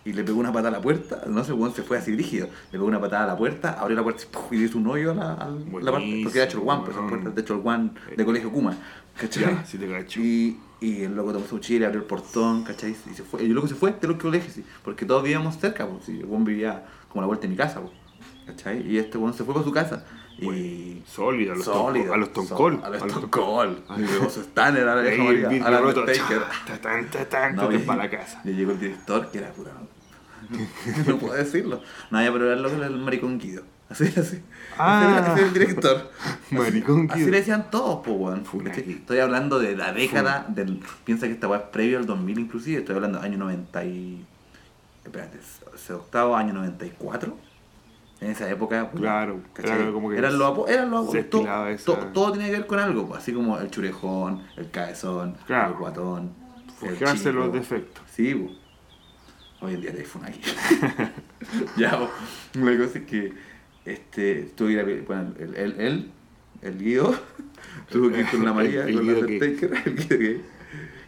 y le pegó una patada a la puerta. No sé, weón, se fue así rígido. Le pegó una patada a la puerta, abrió la puerta y, le hizo un hoyo a la, a la parte. Porque era Cholguán, pues son puertas de Cholguán de colegio Kuma. ¿Cachai? Ya, sí te cacho. Y, y el loco tomó su mochila, abrió el portón, ¿cachai? Y se fue. Y el loco se fue de los colegios, sí, porque todos vivíamos cerca, pues. sí, el weón vivía como a la vuelta de mi casa, pues. ¿Cachai? Y este weón se fue para su casa. Y. Sólido, a los, Sólido, a los toncol. A los toncol. Luego su Stanner a la vieja el María, vidrio a la roto, Undertaker. cha, tan, tan, tan, No, y- para la casa. Y llegó el director, que era pura. *laughs* no puedo decirlo. No, ya, pero era el loco, era el maricón Guido. Así era así. Ah. Ese era- ese era el director. *laughs* Maricón Así Guido. le decían todos, pues, weón. Estoy hablando de la década del. Piensa que esta weá es previo al 2000, inclusive. Estoy hablando del año 90 y. Espérate, octavo año 94. En esa época. pues, Claro, era como que eran los apo- eran los se apo- todo, esa- todo- todo tenía que ver con algo, pues, así como el churejón, el cabezón, Claro. el guatón. el Forjarse los defectos. Sí, po. hoy en día te aquí. *laughs* ya, po. la cosa es que este, tuve que ir a pe- bueno, el, el, él, el Guido, *laughs* tuvo que ir con la *laughs* María, El- el con la. Undertaker, el Guido gay,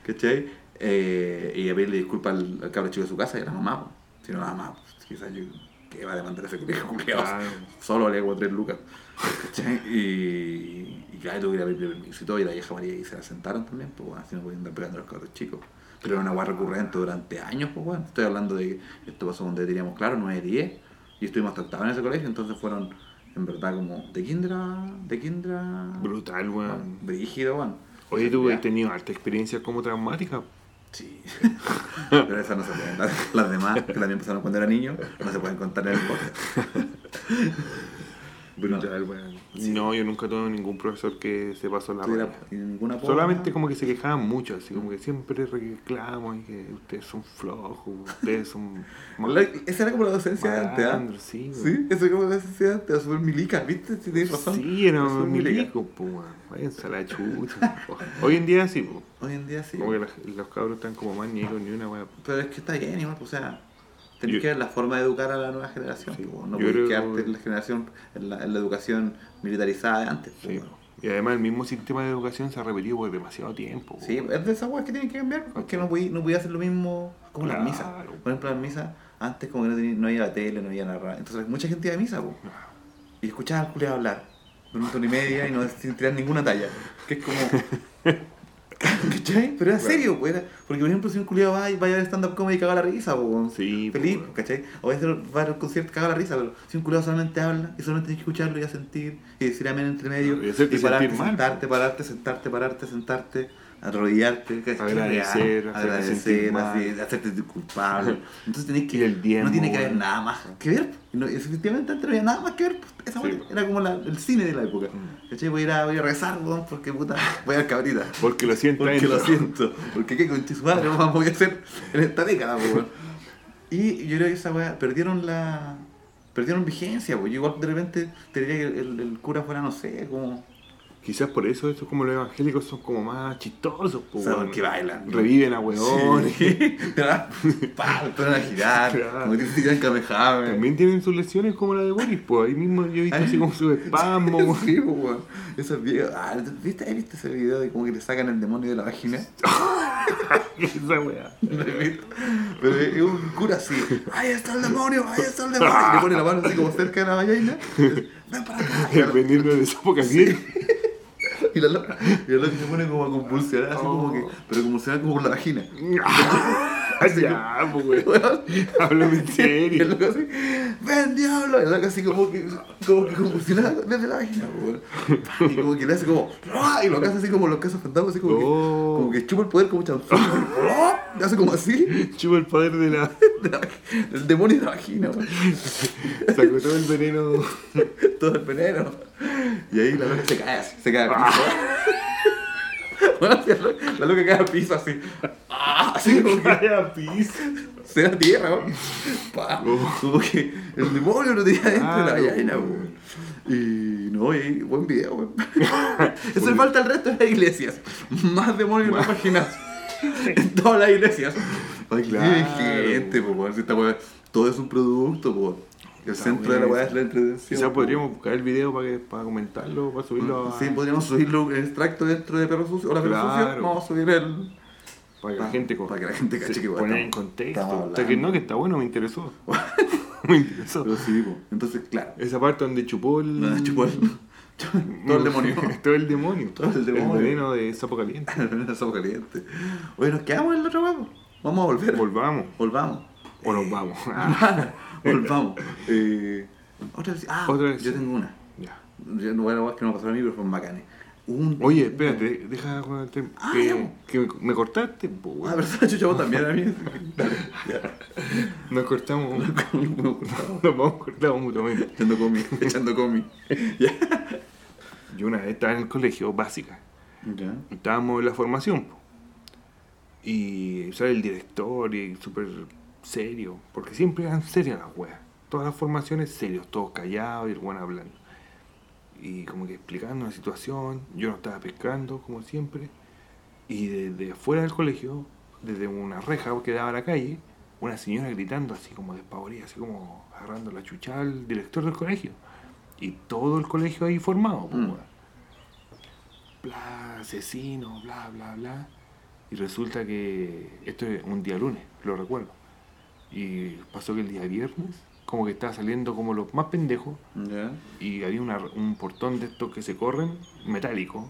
¿cachai? Eh, y a pedirle disculpas al, al cabro chico de su casa y a la mamá, po. si no la mamá, pues, quizás yo, que va a demandar ese colegio. *laughs* Claro. solo le hago tres lucas. Y, y claro, tuve que ir a pedirle permiso y todo, y la vieja María y se la sentaron también, pues bueno, así no podían andar pegando a los cabros chicos. Pero era una guarra recurrente durante años, pues bueno. Estoy hablando de que esto pasó donde teníamos, claro, 9 10 y estuvimos octavo en ese colegio, entonces fueron, en verdad, como de kindra, de kindra... Brutal, bueno, weón. brígido, weón. Oye, tú has tenido harta experiencia como traumática. Sí. *laughs* Pero esas no se pueden. Las, demás, que también pasaron cuando era niño, no se pueden contar en el podcast. Brutal, weón. No, yo nunca tuve ningún profesor que se pasó la raya. ninguna. Solamente como que se quejaban mucho, así como que siempre reclamos y que ustedes son flojos, ustedes son *laughs* La- Esa era como la docencia de antes, ¿ah? sí, weón. Sí, esa era como la docencia de antes, súper milica, ¿viste? Si tienes razón. Sí, era milica. milico, pues. Váyanse a la chucha. Hoy en día sí, po. Hoy en día sí. Como que los cabros están como más ni ni una weá. Pero es que está bien, igual, pues, o sea, tenés Yo- que ver la forma de educar a la nueva generación. Sí, no puedes creo- quedarte en la generación, en la, en la educación militarizada de antes. Sí, bueno. po. Y además el mismo sistema de educación se ha repetido por demasiado tiempo. po. Sí, es de esas weas que tienen que cambiar, porque no voy, no voy a hacer lo mismo como las Claro. misas. Por ejemplo, las misas, antes como que no, tenía, no había la tele, no había la radio. Entonces mucha gente iba a misa, po, y escuchaba al culiado hablar, un minuto y media y no sin tirar ninguna talla. Que es como... *laughs* *laughs* ¿Cachai? Pero era serio, pues, era- porque por ejemplo si un culiado va y va a ver stand-up comedy y caga la risa, po, Sí, feliz, po. ¿cachai? O va a hacer- va al concierto y caga la risa, pero si un culiado solamente habla y solamente tienes que escucharlo y a sentir y decir amén entre medio Y hacerte pararte, mal, sentarte, pararte, sentarte, pararte, sentarte, arrodillarte. Agradecer, agradecer, así, hacerte culpable. Entonces tenés que, Y el diezmo, no tiene que haber nada más que ver. No- efectivamente antes no había nada más que ver. pues, Esa Sí, po. era como la- el cine de la época. Mm. ¿Cachai? Voy a ir a, voy a rezar, porque puta, voy a ver cabrita. Porque lo siento Porque lo siento. Porque qué con su madre vamos a hacer en esta década, weón. Y yo creo que esa weá, perdieron la. Perdieron vigencia, pues. Yo igual de repente te diría que el, el cura fuera, no sé, como. Quizás por eso estos como los evangélicos son como más chistosos, po, O sea, weón. porque bailan. Reviven a weones. Sí. *laughs* A girar. Claro. Como que se tiran. También tienen sus lesiones como la de Boris, pues ahí mismo yo he visto así como su espasmo, *laughs* weón. Sí, pues, weón. Esas viejas. Ah, ¿viste, ¿has visto ese video de como que le sacan el demonio de la vagina? *laughs* Esa weá. Pero es un cura así. ¡Ahí está el demonio! ¡Ahí está el demonio! Y le pone la mano así como cerca de la vagina. ¡Ven para acá! Veneno de sapo caliente. Y la loca, y la loca se pone como a convulsionar, así como que. Pero convulsionar como por la vagina. *laughs* ya, pues *laughs* weón. Háblame en serio. *laughs* ven diablo, y loco así como que, como que convulsionaba desde la vagina, weón. Y como que le hace como, ¡ah! y lo hace así como los casos fantasmas, así como, que, Oh. como que chupa el poder como chanzón, ¡ah! le hace como así, Chupa el poder de la. *laughs* de la- del demonio de la vagina, weón. Sacó todo el veneno. todo el veneno. Y ahí la loca se cae así, se cae piso. *laughs* Bueno, la la loca cae al piso así, ¡ah! así como que Vaya pis. se da tierra, weón. Pa, Como que el demonio lo tenía dentro de la Claro, vagina, weón. weón. Y no, y buen video, weón. *laughs* Eso le falta al resto de las iglesias. Más demonios en las páginas. En todas las iglesias. Ay, Claro. qué gente, weón. Si esta weá- todo es un producto, po. El Esa centro de la weá weá es- la entretención. Quizás po. podríamos buscar el video para, que, para comentarlo, para subirlo a. Sí, podríamos subirlo en extracto dentro de Perro Sucio. Hola, Perro Claro. Sucio. Vamos a subir el. Para que la gente, con- para que la gente cache se que, en estamos- contexto. estamos O sea, que hablando. no, que está bueno, me interesó. *laughs* me interesó. Pero sí, po. Entonces, claro. Esa parte donde chupó el. No, chupó el. *laughs* *laughs* Todo el demonio. todo el demonio. Todo el demonio. veneno de sapo caliente. Somos calientes. Oye, nos quedamos en el otro huevo. Vamos a volver. Volvamos. Volvamos. O nos vamos. Ah, Volvamos. *laughs* Eh, otra vez. Ah, Otra vez. yo tengo una. ya. Yo no voy a la que no pasó a mí, pero fue bacanes. Un- Oye, espérate, deja con el tema. Ah, que, que me, me cortaste, po, Ah, verdad, chucha, vos también a mí. *laughs* Dale, ya. Nos cortamos. *laughs* Me gustaba. Nos vamos cortamos mutuamente. Echando comi, echando comi. Ya. Yo una vez estaba en el colegio, básica. Ya. Estábamos en la formación. po. Y sale el director y súper serio. Porque siempre eran serias las weas. Todas las formaciones serios, todos callados y el weón hablando. Y como que explicando la situación. Yo no estaba pescando, como siempre. Y desde afuera del colegio, desde una reja que daba a la calle, una señora gritando así como despavorida, así como agarrando la chucha al director del colegio. Y todo el colegio ahí formado, po, Mm. bla, asesino, bla, bla, bla. Y resulta que esto es un día lunes, lo recuerdo. Y pasó que el día viernes, como que estaba saliendo como los más pendejos, y había una- un portón de estos que se corren, metálico,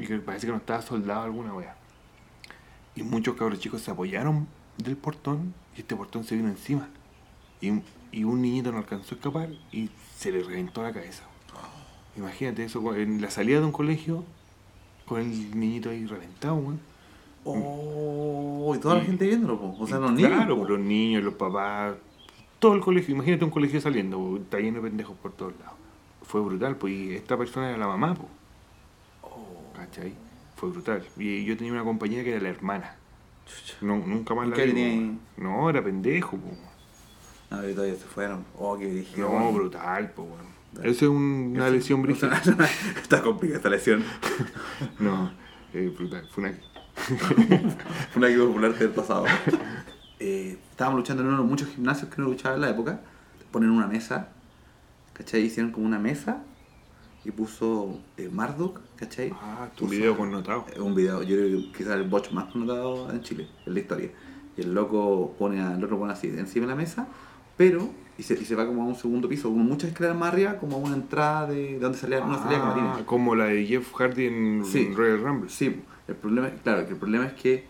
y que parece que no estaba soldado alguna wea. Y muchos cabros chicos se apoyaron del portón, y este portón se vino encima. Y, y un niñito no alcanzó a escapar y se le reventó la cabeza. Imagínate eso en la salida de un colegio, con el niñito ahí reventado, weón. Oh, y toda la gente viéndolo, po. O sea, los niños. Claro, po. los niños, los papás, todo el colegio. Imagínate un colegio saliendo, está lleno de pendejos por todos lados. fue brutal, pues y esta persona era la mamá, pues. Oh. ¿Cachai? Fue brutal. Y yo tenía una compañera que era la hermana. No, nunca más la ¿Qué vi. tenía? No, era pendejo, po. No, y todavía se fueron. Oh, qué dirigido. No, brutal, po, weón. Eso es un- una lesión brígida. *laughs* Está complicada esta lesión. *laughs* No, eh, brutal. Fue una. *laughs* Una equipo popular del pasado. Eh, estábamos luchando en uno de muchos gimnasios que uno luchaba en la época. Ponen una mesa, ¿cachai? Hicieron como una mesa y puso eh, Marduk, ¿cachai? Ah, tu Puso- video connotado. Eh, Un video, yo creo que quizás el botch más connotado en Chile, en la historia. Y el loco pone, a- el otro pone así encima de la mesa, pero, y se, y se va como a un segundo piso, con muchas escaleras más arriba, como a una entrada de, de donde salía, una salida de Ah, camarines. como la de Jeff Hardy en Sí. Royal Rumble. Sí, el problema, claro, que el problema es que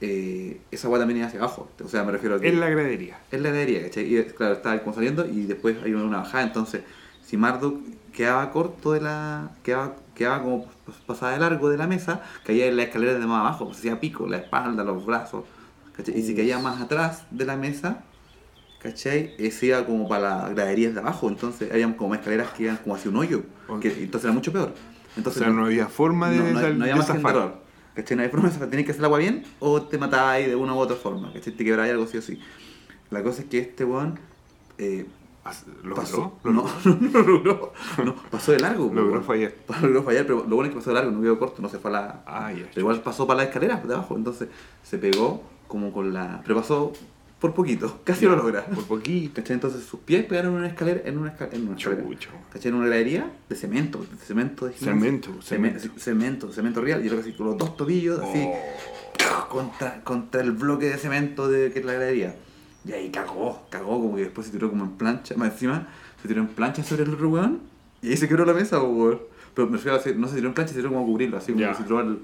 eh, esa agua también iba hacia abajo. O sea, me refiero a que. En la gradería. Es la galería, ¿cachai? Y claro, estaba como saliendo y después hay una bajada. Entonces, si Marduk quedaba corto de la. quedaba, quedaba como pas- pasada de largo de la mesa, caía en la escalera de más abajo, pues hacía pico, la espalda, los brazos. ¿cachai? Y si caía más atrás de la mesa, ¿cachai? Eh, se iba como para las graderías de abajo. Entonces, habían como escaleras que iban como hacia un hoyo. Ok. Que, entonces era mucho peor. O Entonces, sea, no había forma de, no, no, no había de más zafar. ¿Cachai? No había forma *laughs* de que hacer el agua bien o te ahí de una u otra forma. ¿Cachai? Te quebrabas algo sí o sí. La cosa es que este weón eh, ¿Lo pasó. ¿Lo no, *laughs* no, lo logró. No, pasó de largo. *laughs* Logró fallar. Logró fallar, pero lo bueno es que pasó de largo, no quedó corto, no se fue a la. Ah, pero igual pasó para la escalera de abajo. Entonces se pegó como con la. Pero pasó por poquito, *laughs* casi lo logra. Por poquito. ¿Cachai? Entonces sus pies pegaron en una escalera, en una, esca- en una escalera. Chucho. ¿Cachai? En una gradería de cemento, de cemento de. Cemento, cemento, cemento. cemento, cemento real. Y yo así con los dos tobillos, así, Oh. contra, contra el bloque de cemento de que es la gradería. Y ahí cagó, cagó, como que después se tiró como en plancha, más encima, se tiró en plancha sobre el otro weón, y ahí se quebró la mesa, weón. Pero me refiero a decir, no se tiró en plancha, se tiró como a cubrirlo, así como que se tiró al,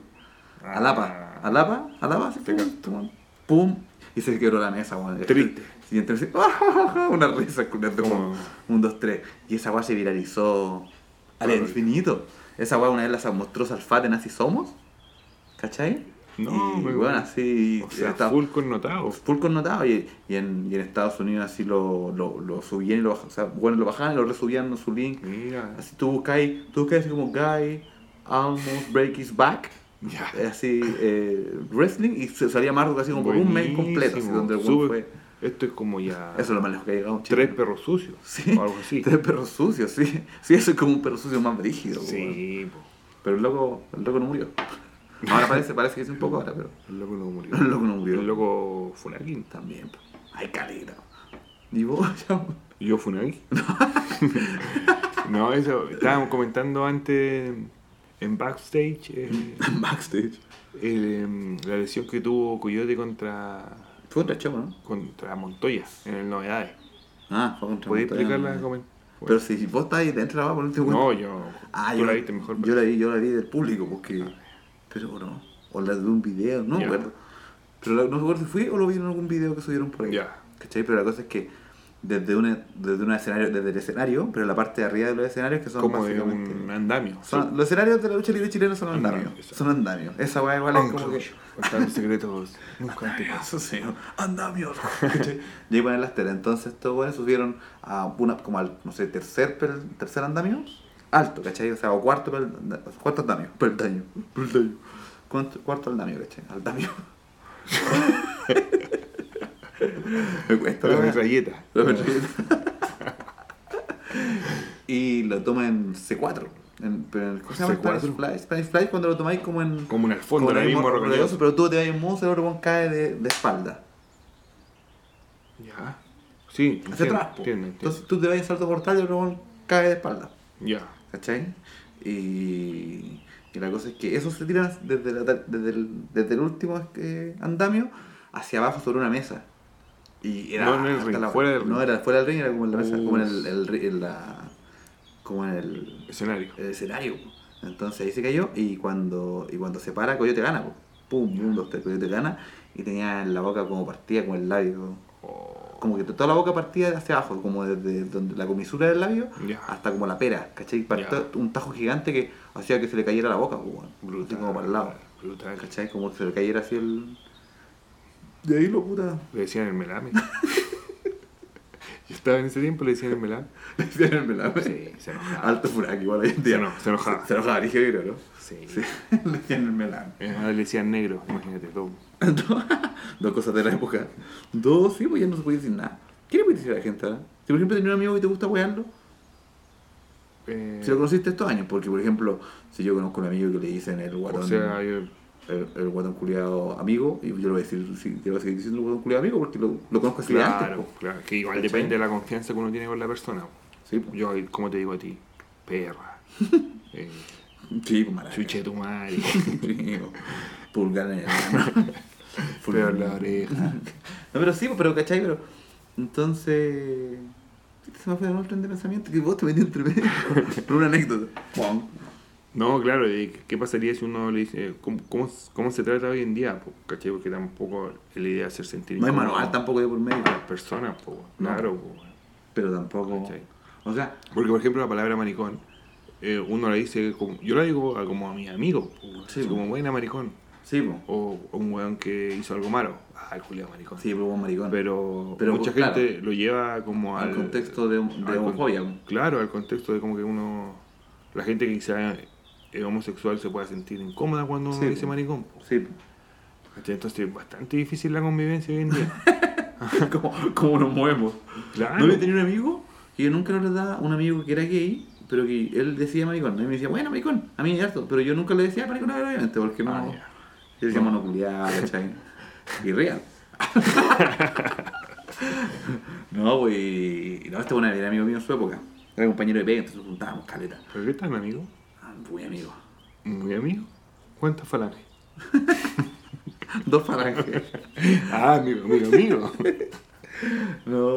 Ah. a lapa, a lapa, a lapa, así, pum, pum, pum, y se quebró la mesa, weón. Triste. Y entre así, *laughs* una risa, como Como- un, dos, tres. Y esa weá se viralizó al infinito. Esa weá una vez la mostró Salfate en Así Somos, ¿cachai? No, y bueno, bueno. así. O sea, estaba- full connotado. full connotado y, y, en, y en Estados Unidos así lo, lo, lo subían y lo bajaban. O sea, bueno, lo bajaban y lo resubían en su link. Mira. Así tú buscáis, tú buscáis así como Guy almost break his back. Ya. eh, Así, eh, wrestling y se salía Marduk así como por un mes completo. Así, donde el Sube- fue. Esto es como ya. Eso es lo más lejos que ha llegado. Tres perros sucios. Sí, O algo así. Tres perros sucios, sí. Sí, eso es como un perro sucio más brígido. Sí, po. Pero el loco, el loco no murió. Ahora parece, parece que es un poco ahora, pero El loco no murió. el loco no murió. El loco Funaki. También, po. Ay, caleta. ¿Y vos? *laughs* ¿Yo Funaki? *laughs* no, eso. Estábamos comentando antes en backstage eh, *clears throat* Backstage. el, em, la lesión que tuvo Coyote contra, Fue contra Choco, ¿no? contra Montoya en el Novedades. Ah, fue contra ¿Puedes Montoya. explicarla? Comen- Pero si vos estás ahí dentro de la por último. No, yo. Ah, tú yo la viste mejor. Yo la vi, yo la vi del público, porque. Pero no. O la de un video, no me acuerdo. Pero la- no me acuerdo si fui o lo vi en algún video que subieron por ahí. Ya. ¿Cachai? Pero la cosa es que desde un, desde un escenario, desde el escenario, pero la parte de arriba de los escenarios que son como de un andamio. son- los escenarios de la lucha libre chilena son Andamio, andamios. Son andamios. Esa weá igual es como que. Contando secretos. Nunca *laughs* antes. Eso sí, andamios. y ahí ponen las telas. Entonces estos weones subieron a una, como al, no sé, tercer, tercer andamio, alto, ¿cachai? O sea, o cuarto, pel- cuarto andamio, peldaño, peldaño. Cuarto, cuarto andamio, ¿cachai? Andamio. *laughs* *laughs* Me cuesta La metralleta. La metralleta. *laughs* y lo toma en C4. En, pero en, ¿Cómo se llama? C4? Spanish Fly. Spanish Fly cuando lo tomáis como en. Como en el fondo, como en el mismo rodeoso, pero tú te vas en mouse y el otro cae de, de espalda. Ya. Sí, Hacia entiendo, atrás. entiendo, entiendo. Entonces tú te vas en salto mortal y el otro cae de espalda. Ya. ¿Cachai? Y, y la cosa es que eso se tira desde, la- desde, el, desde el último eh, andamio hacia abajo sobre una mesa. Y era No en el ring, fuera del ring. No, era fuera del ring, era como en la mesa, Uf. como en el, el ri- en la, como en el, Escenario. el escenario. Entonces ahí se cayó y cuando, y cuando se para, Coyote gana. po. Pum, pum, dos, tres, Coyote gana. Y tenía en la boca como partida con el labio. Oh, Como que toda la boca partía hacia abajo, como desde donde la comisura del labio Ya. hasta como la pera, ¿cachai? Partió un tajo gigante que hacía que se le cayera la boca, pues, weón. así brutal. como para el lado, Brutal. ¿cachai? Como que se le cayera así el. De ahí lo puta. Le decían el melame. *laughs* Yo Estaba en ese tiempo, le decían el melán. *laughs* Le decían el melán. Sí, se enojaba. Alto furaki, igual hoy en día. Se eno- se enojaba. Se, se enojaba, dije, ¿no? Sí. Sí, *laughs* le decían el melán. Además le decían negro, imagínate, todo. Dos- Dos cosas de la época. Dos, sí, pues ya no se puede decir nada. ¿Qué le puede decir a la gente ahora? Si por ejemplo tenés un amigo que te gusta wearlo, Eh, si lo conociste estos años, porque por ejemplo, si yo conozco a un amigo que le dicen el guatón, o sea, yo, el, el guatón culiado amigo, y yo le voy a decir, sí, yo voy a seguir diciendo el guatón culiado amigo porque lo, lo conozco así de antes. claro, po. claro, que igual ¿Cachai? depende de la confianza que uno tiene con la persona. Sí. Yo, como te digo a ti, perra, *laughs* eh, Sí, chuche tu madre. *laughs* Pulgar en el *laughs* la oreja. No, pero sí, pero ¿cachai? Pero entonces... Se me fue el tren de pensamiento que vos te metí entre medio por una anécdota. No, claro, ¿y ¿qué pasaría si uno le dice cómo, cómo, cómo se trata hoy en día? po? ¿Cachai? Porque tampoco la idea de hacer sentir No hay manual tampoco de por medio. las personas, po, No. claro. po. Pero tampoco... ¿Cachai? O sea, Porque, por ejemplo, la palabra maricón, eh, uno la dice, como, yo la digo a- como a mis amigos, po, Sí, po. como buena maricón. sí, pues. O, o un weón que hizo algo malo, ah, el Julián maricón. Sí, pero maricón. Pero, Pero, mucha pues, gente lo lleva como al, al contexto de, de al homofobia. po. Claro, al contexto de como que uno. La gente que quizá es homosexual se pueda sentir incómoda cuando Sí, dice maricón. Sí. Entonces es bastante difícil la convivencia hoy en día. *laughs* como, como nos movemos. claro. No, yo tenía un amigo que yo nunca le daba un amigo que era gay, pero que él decía maricón. A mí me decía, bueno, maricón, a mí es harto, pero yo nunca le decía maricón, obviamente, porque no. Ah. Yo decía monoculiar, ¿cachai? *laughs* Y real. *laughs* no, pues. y- No, este bueno era amigo mío en su época. Era compañero de pega, entonces nos juntábamos caleta. ¿Pero qué tal, amigo? Muy amigo. ¿Muy amigo? ¿Cuántas falanges? *laughs* Dos falanges. *laughs* Ah, amigo, amigo, amigo. *laughs* No,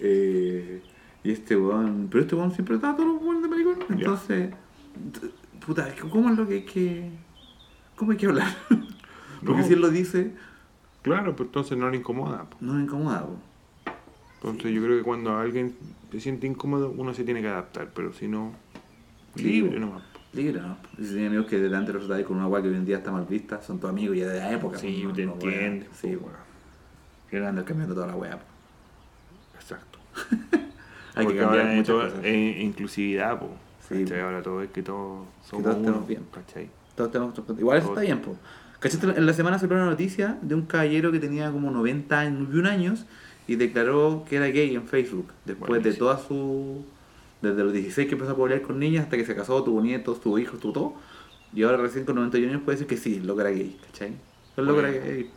eh, y este weón, pero este weón siempre estaba todos los weones de maricón, entonces, puta, ¿cómo es lo que hay que, cómo hay que hablar? Porque No. si él lo dice, claro, pero entonces no le incomoda. po. no me incomoda, po. Entonces yo creo que cuando alguien se siente incómodo, uno se tiene que adaptar, pero si no, Sí, libre po. nomás. ¿No? Y si tiene amigos que delante los tratáis con una weá que hoy en día está mal vista, son tus amigos ya de la época. Sí, po, te no, entiendes. Sí, weón. Le andan cambiando toda la weá. Exacto. *laughs* Hay Porque que cambiar ahora es muchas todo- cosas. eh, inclusividad, po. Sí, ¿cachai? Ahora todo es que todos somos todos estemos bien. ¿cachai? Todos tenemos Igual eso está bien, po. ¿Cachaste? En la semana salió una noticia de un caballero que tenía como 90 años, 91 años y declaró que era gay en Facebook. Después de toda su. Desde los 16 que empezó a poblar con niñas hasta que se casó, tuvo nietos, tuvo hijos, tuvo todo. Y ahora recién con 91 años puede decir que sí, el loco era gay, ¿cachai? El loco era Bueno. gay.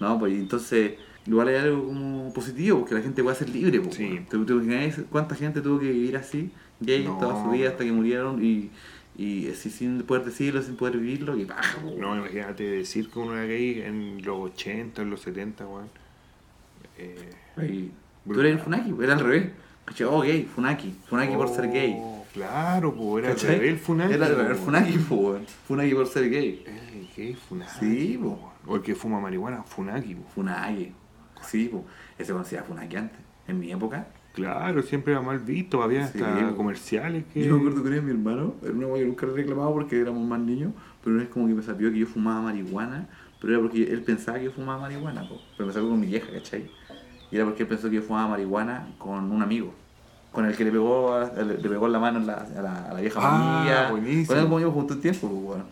No, pues entonces. Igual hay algo como positivo, porque la gente puede ser libre. po, Sí. ¿Te, te imaginas cuánta gente tuvo que vivir así, gay, No. toda su vida hasta que murieron y, y así sin poder decirlo, sin poder vivirlo? Y paja, po. No, imagínate decir que uno era gay en los 80, en los 70, weón. Eh. Tú eres el Funaki, era al revés. ¿Cachai? Oh, gay, Funaki. Funaki por ser gay. oh, Claro, pues era ¿Cachai? el Funaki. Era el Funaki, weón. Funaki por ser gay. El gay Funaki. Sí, po. O el que fuma marihuana, Funaki, po. Funaki. Sí, po. Ese conocía Funaki antes. En mi época. Claro, siempre era mal visto, había Sí, hasta comerciales que... Yo me acuerdo que vez mi hermano, era una que nunca le reclamaba porque éramos más niños, pero una vez como que me sabió que yo fumaba marihuana, pero era porque él pensaba que yo fumaba marihuana, po. pero me sacó con mi vieja, ¿cachai? Y era porque él pensó que yo fumaba marihuana con un amigo, con el que le pegó, a- le, pegó la mano a la, a la, a la vieja Ah, con él como yo junto un tiempo, pues, weón.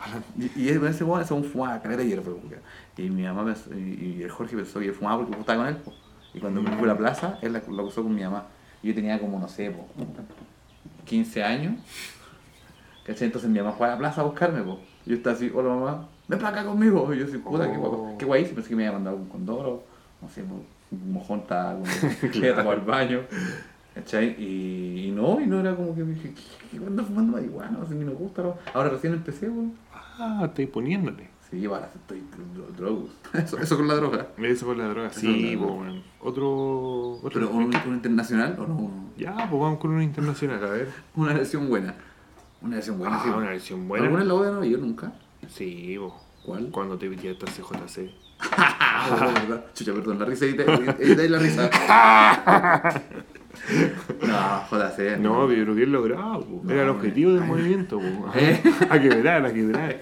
Y, y ese ese weón, ese fumaba caleta de pues, weón. Y mi mamá pensó- y, y el Jorge pensó que yo fumaba porque estaba con él, pues. Y cuando me fui a la plaza, él la- lo acusó con mi mamá. Y yo tenía como, no sé, pues, 15 años. ¿Cachai? Entonces mi mamá fue a la plaza a buscarme, po. Yo estaba así, hola mamá, ven para acá conmigo. Y yo así, puta, qué Oh. guapo. Qué guay, pensé que me iba a mandar algún condoro, no sé, po, un mojón estaba *laughs* como que iba a tapar el baño. ¿Cachai? Y, y no, y no era como que me dije, ¿qué, qué ando fumando marihuana? No sé, ni me gusta. ¿no? Ahora recién empecé, weón. Ah, estoy poniéndole. Sí, ahora estoy dro- drogos. *laughs* Eso, eso con la droga. Eso con la droga. Sí, la droga. Otro... otro Pero un, un internacional o no? Ya, pues vamos con una internacional, a ver. Una versión buena. Una versión buena, Ah, sí. una versión buena. ¿Alguna la voy a no yo nunca? Sí, po. ¿Cuál? Cuando te metiste a CJC. Ah. *laughs* Chucha, perdón, la risa, ahí la risa. *laughs* No, JC. No, pero bien logrado. No, Era el objetivo del ay. movimiento. *laughs* Eh. A quebrar, a quebrar.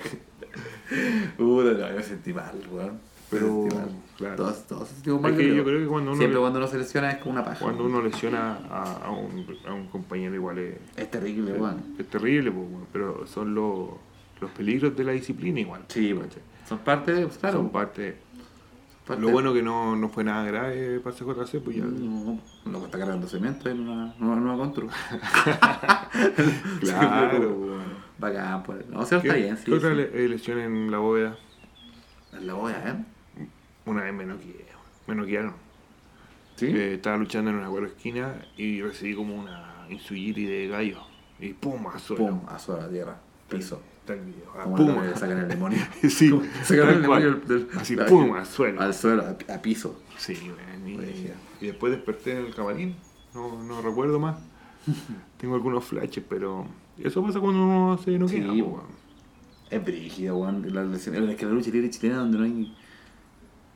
Puta, no, yo me sentí mal, weón. Pero, claro. Todos, todos tipo de Es mal, que yo creo. que cuando uno, Siempre le- cuando uno se lesiona es como una paja. cuando uno lesiona a, a un, a un compañero igual es, Es terrible, weón. es terrible, pues, weón, pero son los, los peligros de la disciplina igual. Sí, weón. Son parte de, pues, claro. Son parte. Parte Lo bueno que no, no fue nada grave para CJC, pues ya. No, no está cargando cemento en una nueva, nueva constru. *laughs* *laughs* Claro, weón. Bacán, pues. No, ¿Qué, está bien, sí. qué otra sí. eh, lesión en la bóveda? En la boya, ¿eh? Una vez me noquearon. Sí. Eh, estaba luchando en una cuadra esquina y recibí como una insugiri de gallo. Y pum, a. Pum, a suelo, a tierra. Piso. El video. Ah, pum. sacan el demonio. *laughs* sí, sacan el demonio del- Así, del- pum, al suelo. Al suelo, a, a piso. Sí, y, y después desperté en el camarín. No, no recuerdo más. *laughs* Tengo algunos flashes, pero eso pasa cuando uno se noquea. Sí, weón. Es brígido, weón. La Es que la lucha libre chilena donde no hay.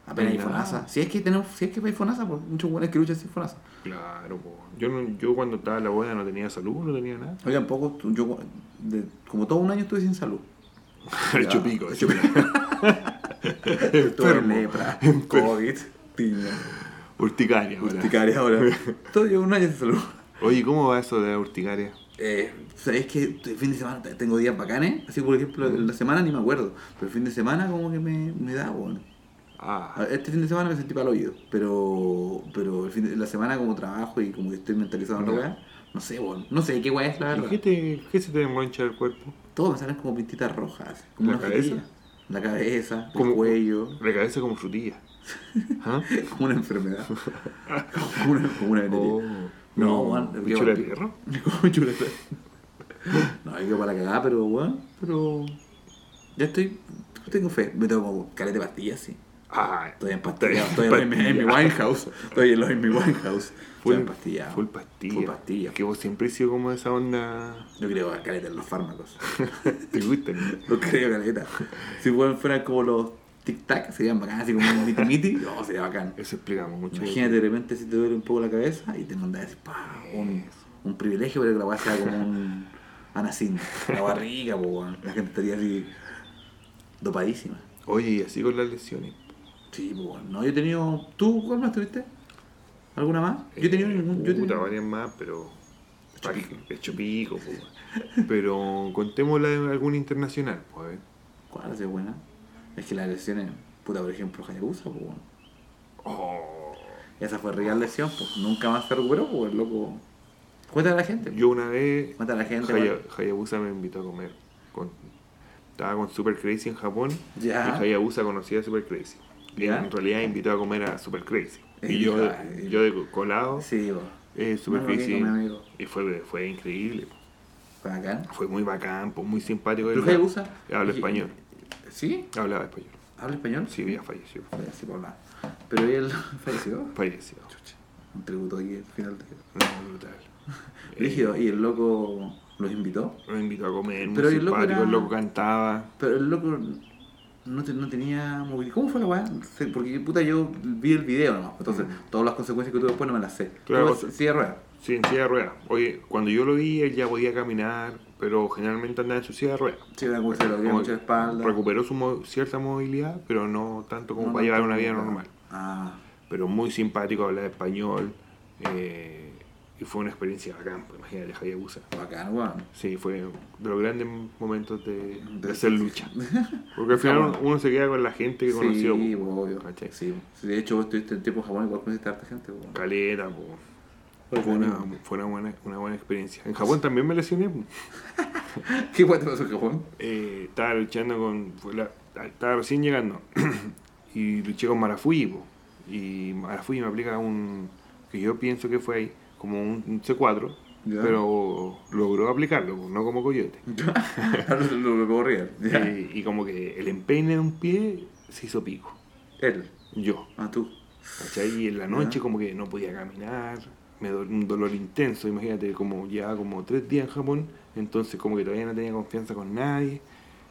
Apenas hay. FONASA. Si es que tenemos, si es que hay FONASA, pues muchos buenos que luchan sin FONASA. Claro, po. yo, no, yo cuando estaba en la boda no tenía salud, no tenía nada. Oye, tampoco, yo de- como todo un año estuve sin salud. *laughs* El chupico. *laughs* Tuve Enfermo. lepra. COVID, piña, Urticaria, ahora. urticaria ahora. *laughs* Todo llevo un año sin salud. Oye, ¿cómo va eso de la urticaria? Eh, ¿Sabes que el fin de semana tengo días bacanes? Así, por ejemplo, la semana ni me acuerdo. Pero el fin de semana como que me, me da, bueno. Ah, Este fin de semana me sentí para el oído. Pero, pero el fin de, la semana como trabajo y como que estoy mentalizado en la weá, no sé, bueno. No sé qué weá es la ¿y verdad. qué, te, qué se te enroncha el cuerpo? Todos me salen como pintitas rojas. Como ¿La una cabeza? frutilla. La cabeza, el cuello. La cabeza como frutilla. *laughs* ¿Ah? Como una enfermedad. *laughs* como una, como una. Oh, No, no, weón, ¿un qué chula de guapi. perro? Como chula. No, yo quedo para la cagada, pero weón, pero. Ya estoy. Tengo fe. Me tomo como caleta de pastillas, sí. Ah, Estoy *laughs* empastillado. Estoy en en mi Winehouse. *laughs* Estoy en, los- en mi Winehouse. Estoy empastillado. Full pastilla. Full pastilla. Que vos siempre has sido como de esa onda. Yo creo caleta en los fármacos. *laughs* ¿Te gustan? No creo caleta. Si fueran como los tic-tac, serían bacanas, así como un miti-miti. No, sería bacán. Eso explicamos mucho. Imagínate de repente si te duele un poco la cabeza y te mandas así, pa, un, un privilegio, pero que la weá sea como un anacín. La barriga, po. La gente estaría así dopadísima. Oye, y así con las lesiones. Sí, pues bueno. No, yo he tenido. ¿Tú cuál más tuviste? ¿Alguna más? Yo he tenido Eh, ningún. Yo he tenido... varias más, pero. Hecho pico. Weón. Pero contémosla de alguna internacional, pues, a ver. ¿Cuál sido buena? Es que las lesiones, puta, por ejemplo, Hayabusa, pues bueno. Oh. Esa fue real lesión, pues nunca más se recuperó, pues loco. Cuéntale a la gente. Yo una vez. Cuéntale a la gente. Haya-. Hayabusa me invitó a comer. Con, estaba con Super Crazy en Japón. Ya. Y Hayabusa conocía a Super Crazy. Ya. en realidad invitó a comer a Super Crazy. Y yo, yo de colado, Sí, eh, Super No, Crazy. amigo. Y fue, fue increíble. Fue bacán. Fue muy bacán, pues, muy simpático. ¿Pero él. Hayabusa? Habla español. ¿Sí? Hablaba español. ¿Habla español? Sí, había fallecido. Sí, por hablar. Pero él *laughs* falleció. Falleció. Un tributo aquí al final de. No, brutal. *laughs* Rígido, y el loco los invitó. Me invitó a comer, muy Pero el loco simpático, era- el loco cantaba. Pero el loco no, te- no tenía movilidad. ¿Cómo fue la weá? Sí, Porque puta, yo vi el video nomás. Entonces, todas las consecuencias que tuve después no me las sé. Claro, silla de ruedas. Sí, en silla de ruedas. Oye, cuando yo lo vi, él ya podía caminar, pero generalmente andaba en su silla de ruedas. Sí, cosa, lo dio mucha espalda. Recuperó su mo- cierta movilidad, pero no tanto como No, para no, llevar una vida no. normal. Ah, Pero muy simpático, hablaba español. eh, y fue una experiencia bacán, pues, imagínate, Hayabusa. bacán, weón. Sí, fue de los grandes momentos de, De- hacer lucha. *laughs* Porque al final uno, bueno. uno se queda con la gente que conoció. Sí, po, obvio. ¿cachai? Sí. Sí, De hecho, vos estuviste en tiempo en Japón igual conociste a harta gente, weón. Caleta, po. Fue una, bueno. fue una buena, una buena experiencia. En Japón también me lesioné. *laughs* ¿Qué weá te pasó en Japón? Eh, estaba luchando con. fue la- estaba recién llegando. *clears throat* y luché con Marafuji. po. Y Marafuji me aplica un. que yo pienso que fue ahí, como un, un C4. Ya. Pero logró aplicarlo, no como coyote. *laughs* lo, lo, lo corría. Ya. Y, y como que el empeine de un pie se hizo pico. Él. Yo. Ah, tú. ¿Cachai? Y en la noche Ya. como que no podía caminar, me un dolor intenso, imagínate, como llevaba como tres días en Japón, entonces como que todavía no tenía confianza con nadie,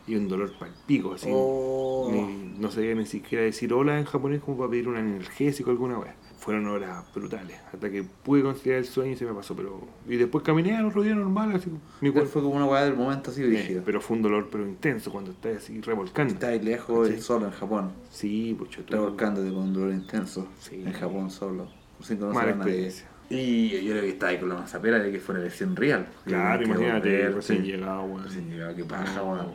y un dolor para el pico, así. Oh. Ni- no sabía ni siquiera decir hola en japonés como para pedir un analgésico alguna wea. Fueron horas brutales. Hasta que pude conciliar el sueño y se me pasó. pero Y después caminé al otro día normal, así. Mi cuerpo fue como una weá del momento así Eh, brígido. pero fue un dolor pero intenso cuando estás así revolcando. Estás lejos ¿Cachai? solo en Japón. Sí, pues yo Revolcándote con un dolor intenso. Sí. En Japón solo. Sin conocer Mala a nadie. experiencia. Y yo creo que estaba ahí con la mazapera de que fue una lesión real. Claro, imagínate, recién llegado, weón. Recién llegado, qué paja, No, weón.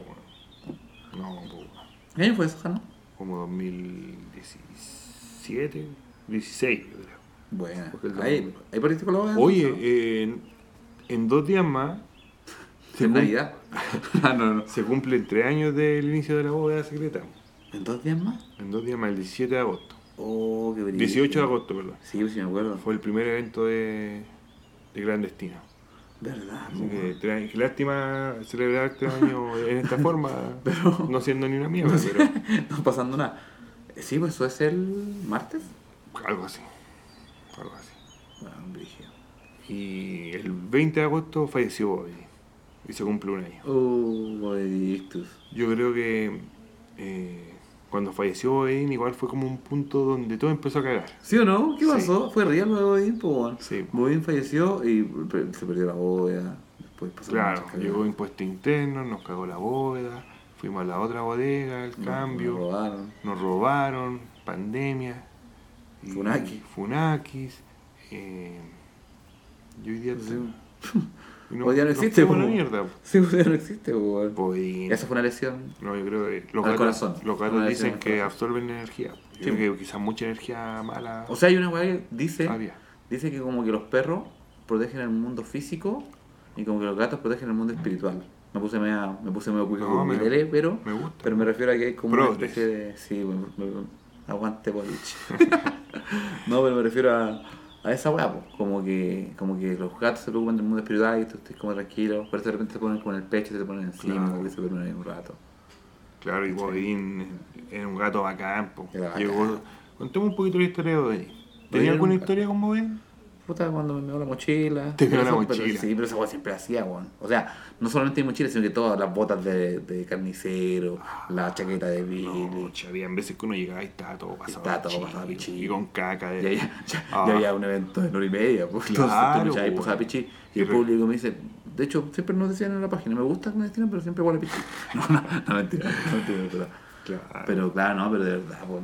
No, pues, ¿Qué año fue eso, Jano? como 2017, 16, yo creo. Bueno, domingo. ahí partiste con la boda. Oye, eh, en, en dos días más *laughs* en Navidad. *laughs* ah, no, no. se cumplen tres años del inicio de la bóveda secreta. ¿En dos días más? En dos días más, el 17 de agosto. Oh, qué brillo. 18 de agosto, perdón. Sí, pues sí me acuerdo. Fue el primer evento de, de clandestino. Verdad, Así po, que, lástima celebrar tres años *laughs* en esta forma, no siendo ni una mierda, pero no pasando nada. Eh, Sí, pues eso es el martes. Algo así. Algo así. Bueno, brígido. Y el 20 de agosto falleció Bobby. Y se cumple un año. Oh. Yo creo que eh, cuando falleció Bobby igual fue como un punto donde todo empezó a cagar. ¿Sí o no? ¿Qué Sí. pasó? Fue real lo de Bodín, pues. Sí. Bodín falleció y se perdió la bóveda. Después pasaron Claro, llegó impuesto interno, nos cagó la bóveda, fuimos a la otra bodega, el cambio, nos robaron. nos robaron, pandemia. Y- Funaki. Funakis. Eh, y hoy día... Sí. *laughs* y Hoy día no existe, fuimos a la po. mierda. Sí, pues ya no existe, pues. Esa fue una lesión. No, yo creo que los Al gatos, corazón. los Una gatos dicen que absorben energía. Yo Sí. creo que quizás mucha energía mala O sea, hay una weá que dice, había. dice que como que los perros protegen el mundo físico y como que los gatos protegen el mundo espiritual. Me puse medio, me puse medio No, con mi me- tele, pero, me gusta. pero me refiero a que hay como una especie de... Sí, me- me- aguante boliche. *laughs* no, pero me refiero a, a esa weá, como que como que los gatos se preocupan del mundo espiritual y tú estás como tranquilo, pero de repente te ponen como en el pecho y te ponen encima, Claro. como que se duermen ahí un rato. Claro, y Bodín era un gato bacán. po. Llegó, contemos un poquito la historia de Bodín. ¿Tenía alguna un- historia con Bodín? Puta, cuando me meó la mochila. Te meó la Pero eso- pero mochila. sí, pero esa weá siempre hacía, weón. O sea, no solamente mi mochila, sino que todas las botas de, de carnicero, la chaqueta de Billy. No, había veces que uno llegaba y estaba todo pasado. Estaba todo pasado. Y con caca. De... Ya, ya, ya, Ah. ya había un evento de hora y media, pues. Claro, Entonces, tú. Y Y el público me dice, de hecho, siempre nos decían en la página, me gusta clandestino, pero siempre huele a pichí. *laughs* No, no, no, mentira, no mentira, Claro. pero claro, no, pero de verdad, pues.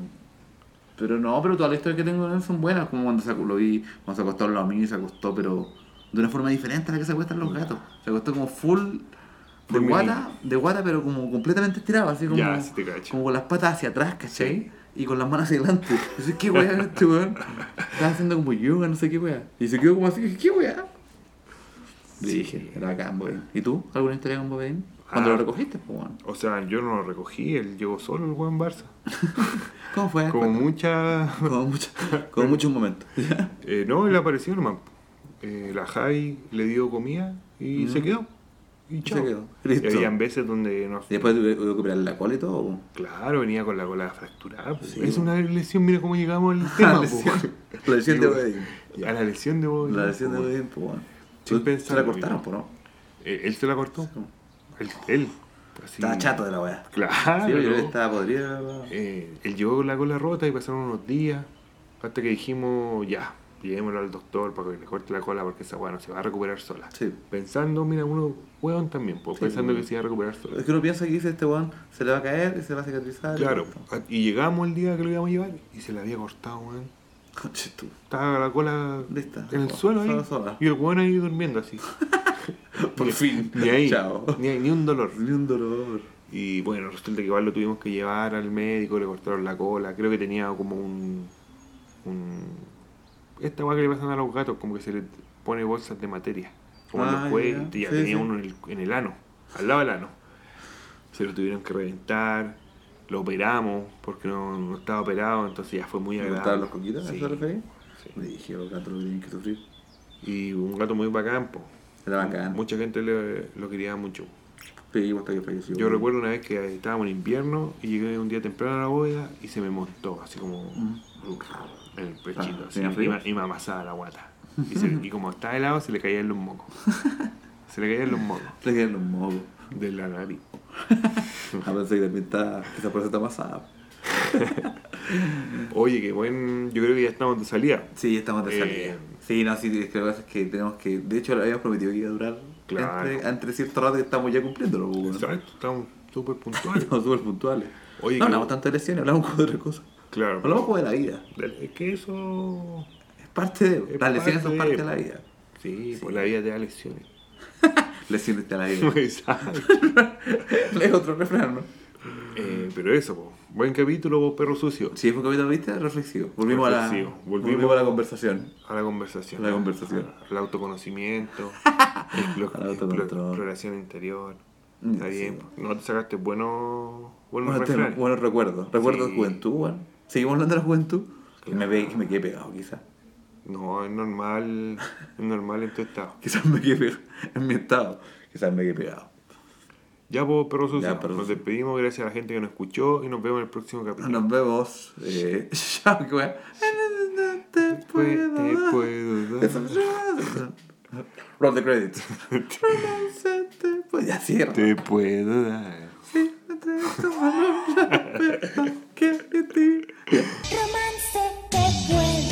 Pero no, pero todas las historias que tengo de él son buenas, como cuando se, lo vi, cuando se acostó lado mío y se acostó, pero de una forma diferente a la que se acuestan los gatos. Se acostó como full de Full guata, de guata, pero como completamente estirado, así como, Ya, sí como con las patas hacia atrás, ¿cachai? Y con las manos hacia adelante. *laughs* Y dice, ¿qué weá es este weón? Estaba haciendo como yoga, no sé qué weá. Y se quedó como así, ¿qué weá? Sí. Dije, era weón. ¿Y tú? ¿Alguna historia con Bobain? Cuando Ah. lo recogiste, pues, weón. O sea, yo no lo recogí, él llegó solo, el buen Barça. *laughs* ¿Cómo fue? Como mucha... Como, mucho, como muchos momentos. *laughs* Eh, no, él apareció nomás. Eh, la Javi le dio comida y se quedó. Y Se chao. quedó. Y habían veces donde no... Y después tuve que operar la cola y todo. Claro, venía con la cola fracturada. Sí, es una lesión, mira cómo llegamos al *laughs* tema. La lesión, la lesión de Sí, Bobain. A la lesión de Bobain, La lesión de po. Bobain, pues. Sin pensar, Se la cortaron, pues, ¿no? Eh, él se la cortó. Él. él así. Estaba chato de la weá. Claro. Sí, yo estaba weón. Eh, él llegó con la cola rota y pasaron unos días hasta que dijimos, ya, llevémoslo al doctor para que le corte la cola porque esa weá no se va a recuperar sola. Sí. Pensando, mira, uno hueón también, pues, Sí, pensando que se iba a recuperar sola. Es que uno piensa que dice este weón se le va a caer y se va a cicatrizar. Claro, y llegamos el día que lo íbamos a llevar y se le había cortado, weón. Estaba la cola Lista. en el suelo ahí. sola, sola. Y el weón ahí durmiendo así. *laughs* *laughs* Por Ni- fin. Ni ahí. Chao. Ni, un dolor. Ni un dolor. Y bueno, resulta que igual lo tuvimos que llevar al médico, le cortaron la cola. Creo que tenía como un. un esta weá que le pasan a los gatos, como que se le pone bolsas de materia. Como Ah, los cuellos, ya. y ya Sí, tenía sí. uno en el, en el ano, al lado del ano. Se lo tuvieron que reventar, lo operamos porque no, no estaba operado, entonces ya fue muy ¿Me agradable. los coquitos? ¿A Sí, eso te referís? sí. Le dije, los gatos lo tienen que sufrir. Y un gato muy bacán, po. Era bacán. Mucha gente le- lo quería mucho. Pero hasta que falleció. Yo recuerdo una vez que estábamos en invierno y llegué un día temprano a la bóveda y se me montó así como en el pechito. Ah, así, ¿tenía y, me, y me amasaba la guata. Y, se- y como estaba helado se le caían los mocos. *laughs* Se le caían los mocos Le quedan los mocos. de la nariz. *laughs* A pensar que también está. Esa por eso está pasada. *laughs* Oye, qué buen. Yo creo que ya estamos de salida. Sí, estamos de Eh, salida. Sí, no, sí, es que lo que pasa es que tenemos que. De hecho, lo habíamos prometido que iba a durar Claro. entre, entre cierto rato que estamos ya cumpliéndolo. pues, bueno. Exacto, estamos súper *laughs* puntuales. Estamos súper puntuales. Oye, no hablamos tanto de lesiones, hablamos de otra cosa. claro. Hablamos como de la vida. Es que eso. Es parte de. Es Las lesiones son parte de- de la vida. Sí, por la vida te da lecciones. Lesiones *laughs* de la vida. *laughs* Exacto. es otro refrán, ¿no? Eh, pero eso, po. buen capítulo, po, perro sucio. Sí, fue un capítulo, ¿viste? Reflexivo. Volvimos, Reflexivo. A, la, Volvimos- volvimos a la conversación. A la conversación. A la conversación. Al autoconocimiento. *laughs* explo- exploración interior. Mm, Está sí. bien. No te sacaste buenos, buenos recuerdos. Recuerdos Sí. de juventud, weón. Seguimos hablando de la juventud. Que me, Claro. ve, que me quedé pegado, quizás. No, es normal. Es normal en tu estado. *laughs* Quizás me quedé pegado. En mi estado. Quizás me quedé pegado. Ya, pues, perro sucio. nos despedimos. Gracias a la gente que nos escuchó y nos vemos en el próximo capítulo. Nos vemos. Eh, *laughs* ya, güey. Te puedo. Te puedo. Dar. Roll the credits. Romance te puedo. Ya. Te puedo dar. Sí, te puedo dar. Romance te puedo.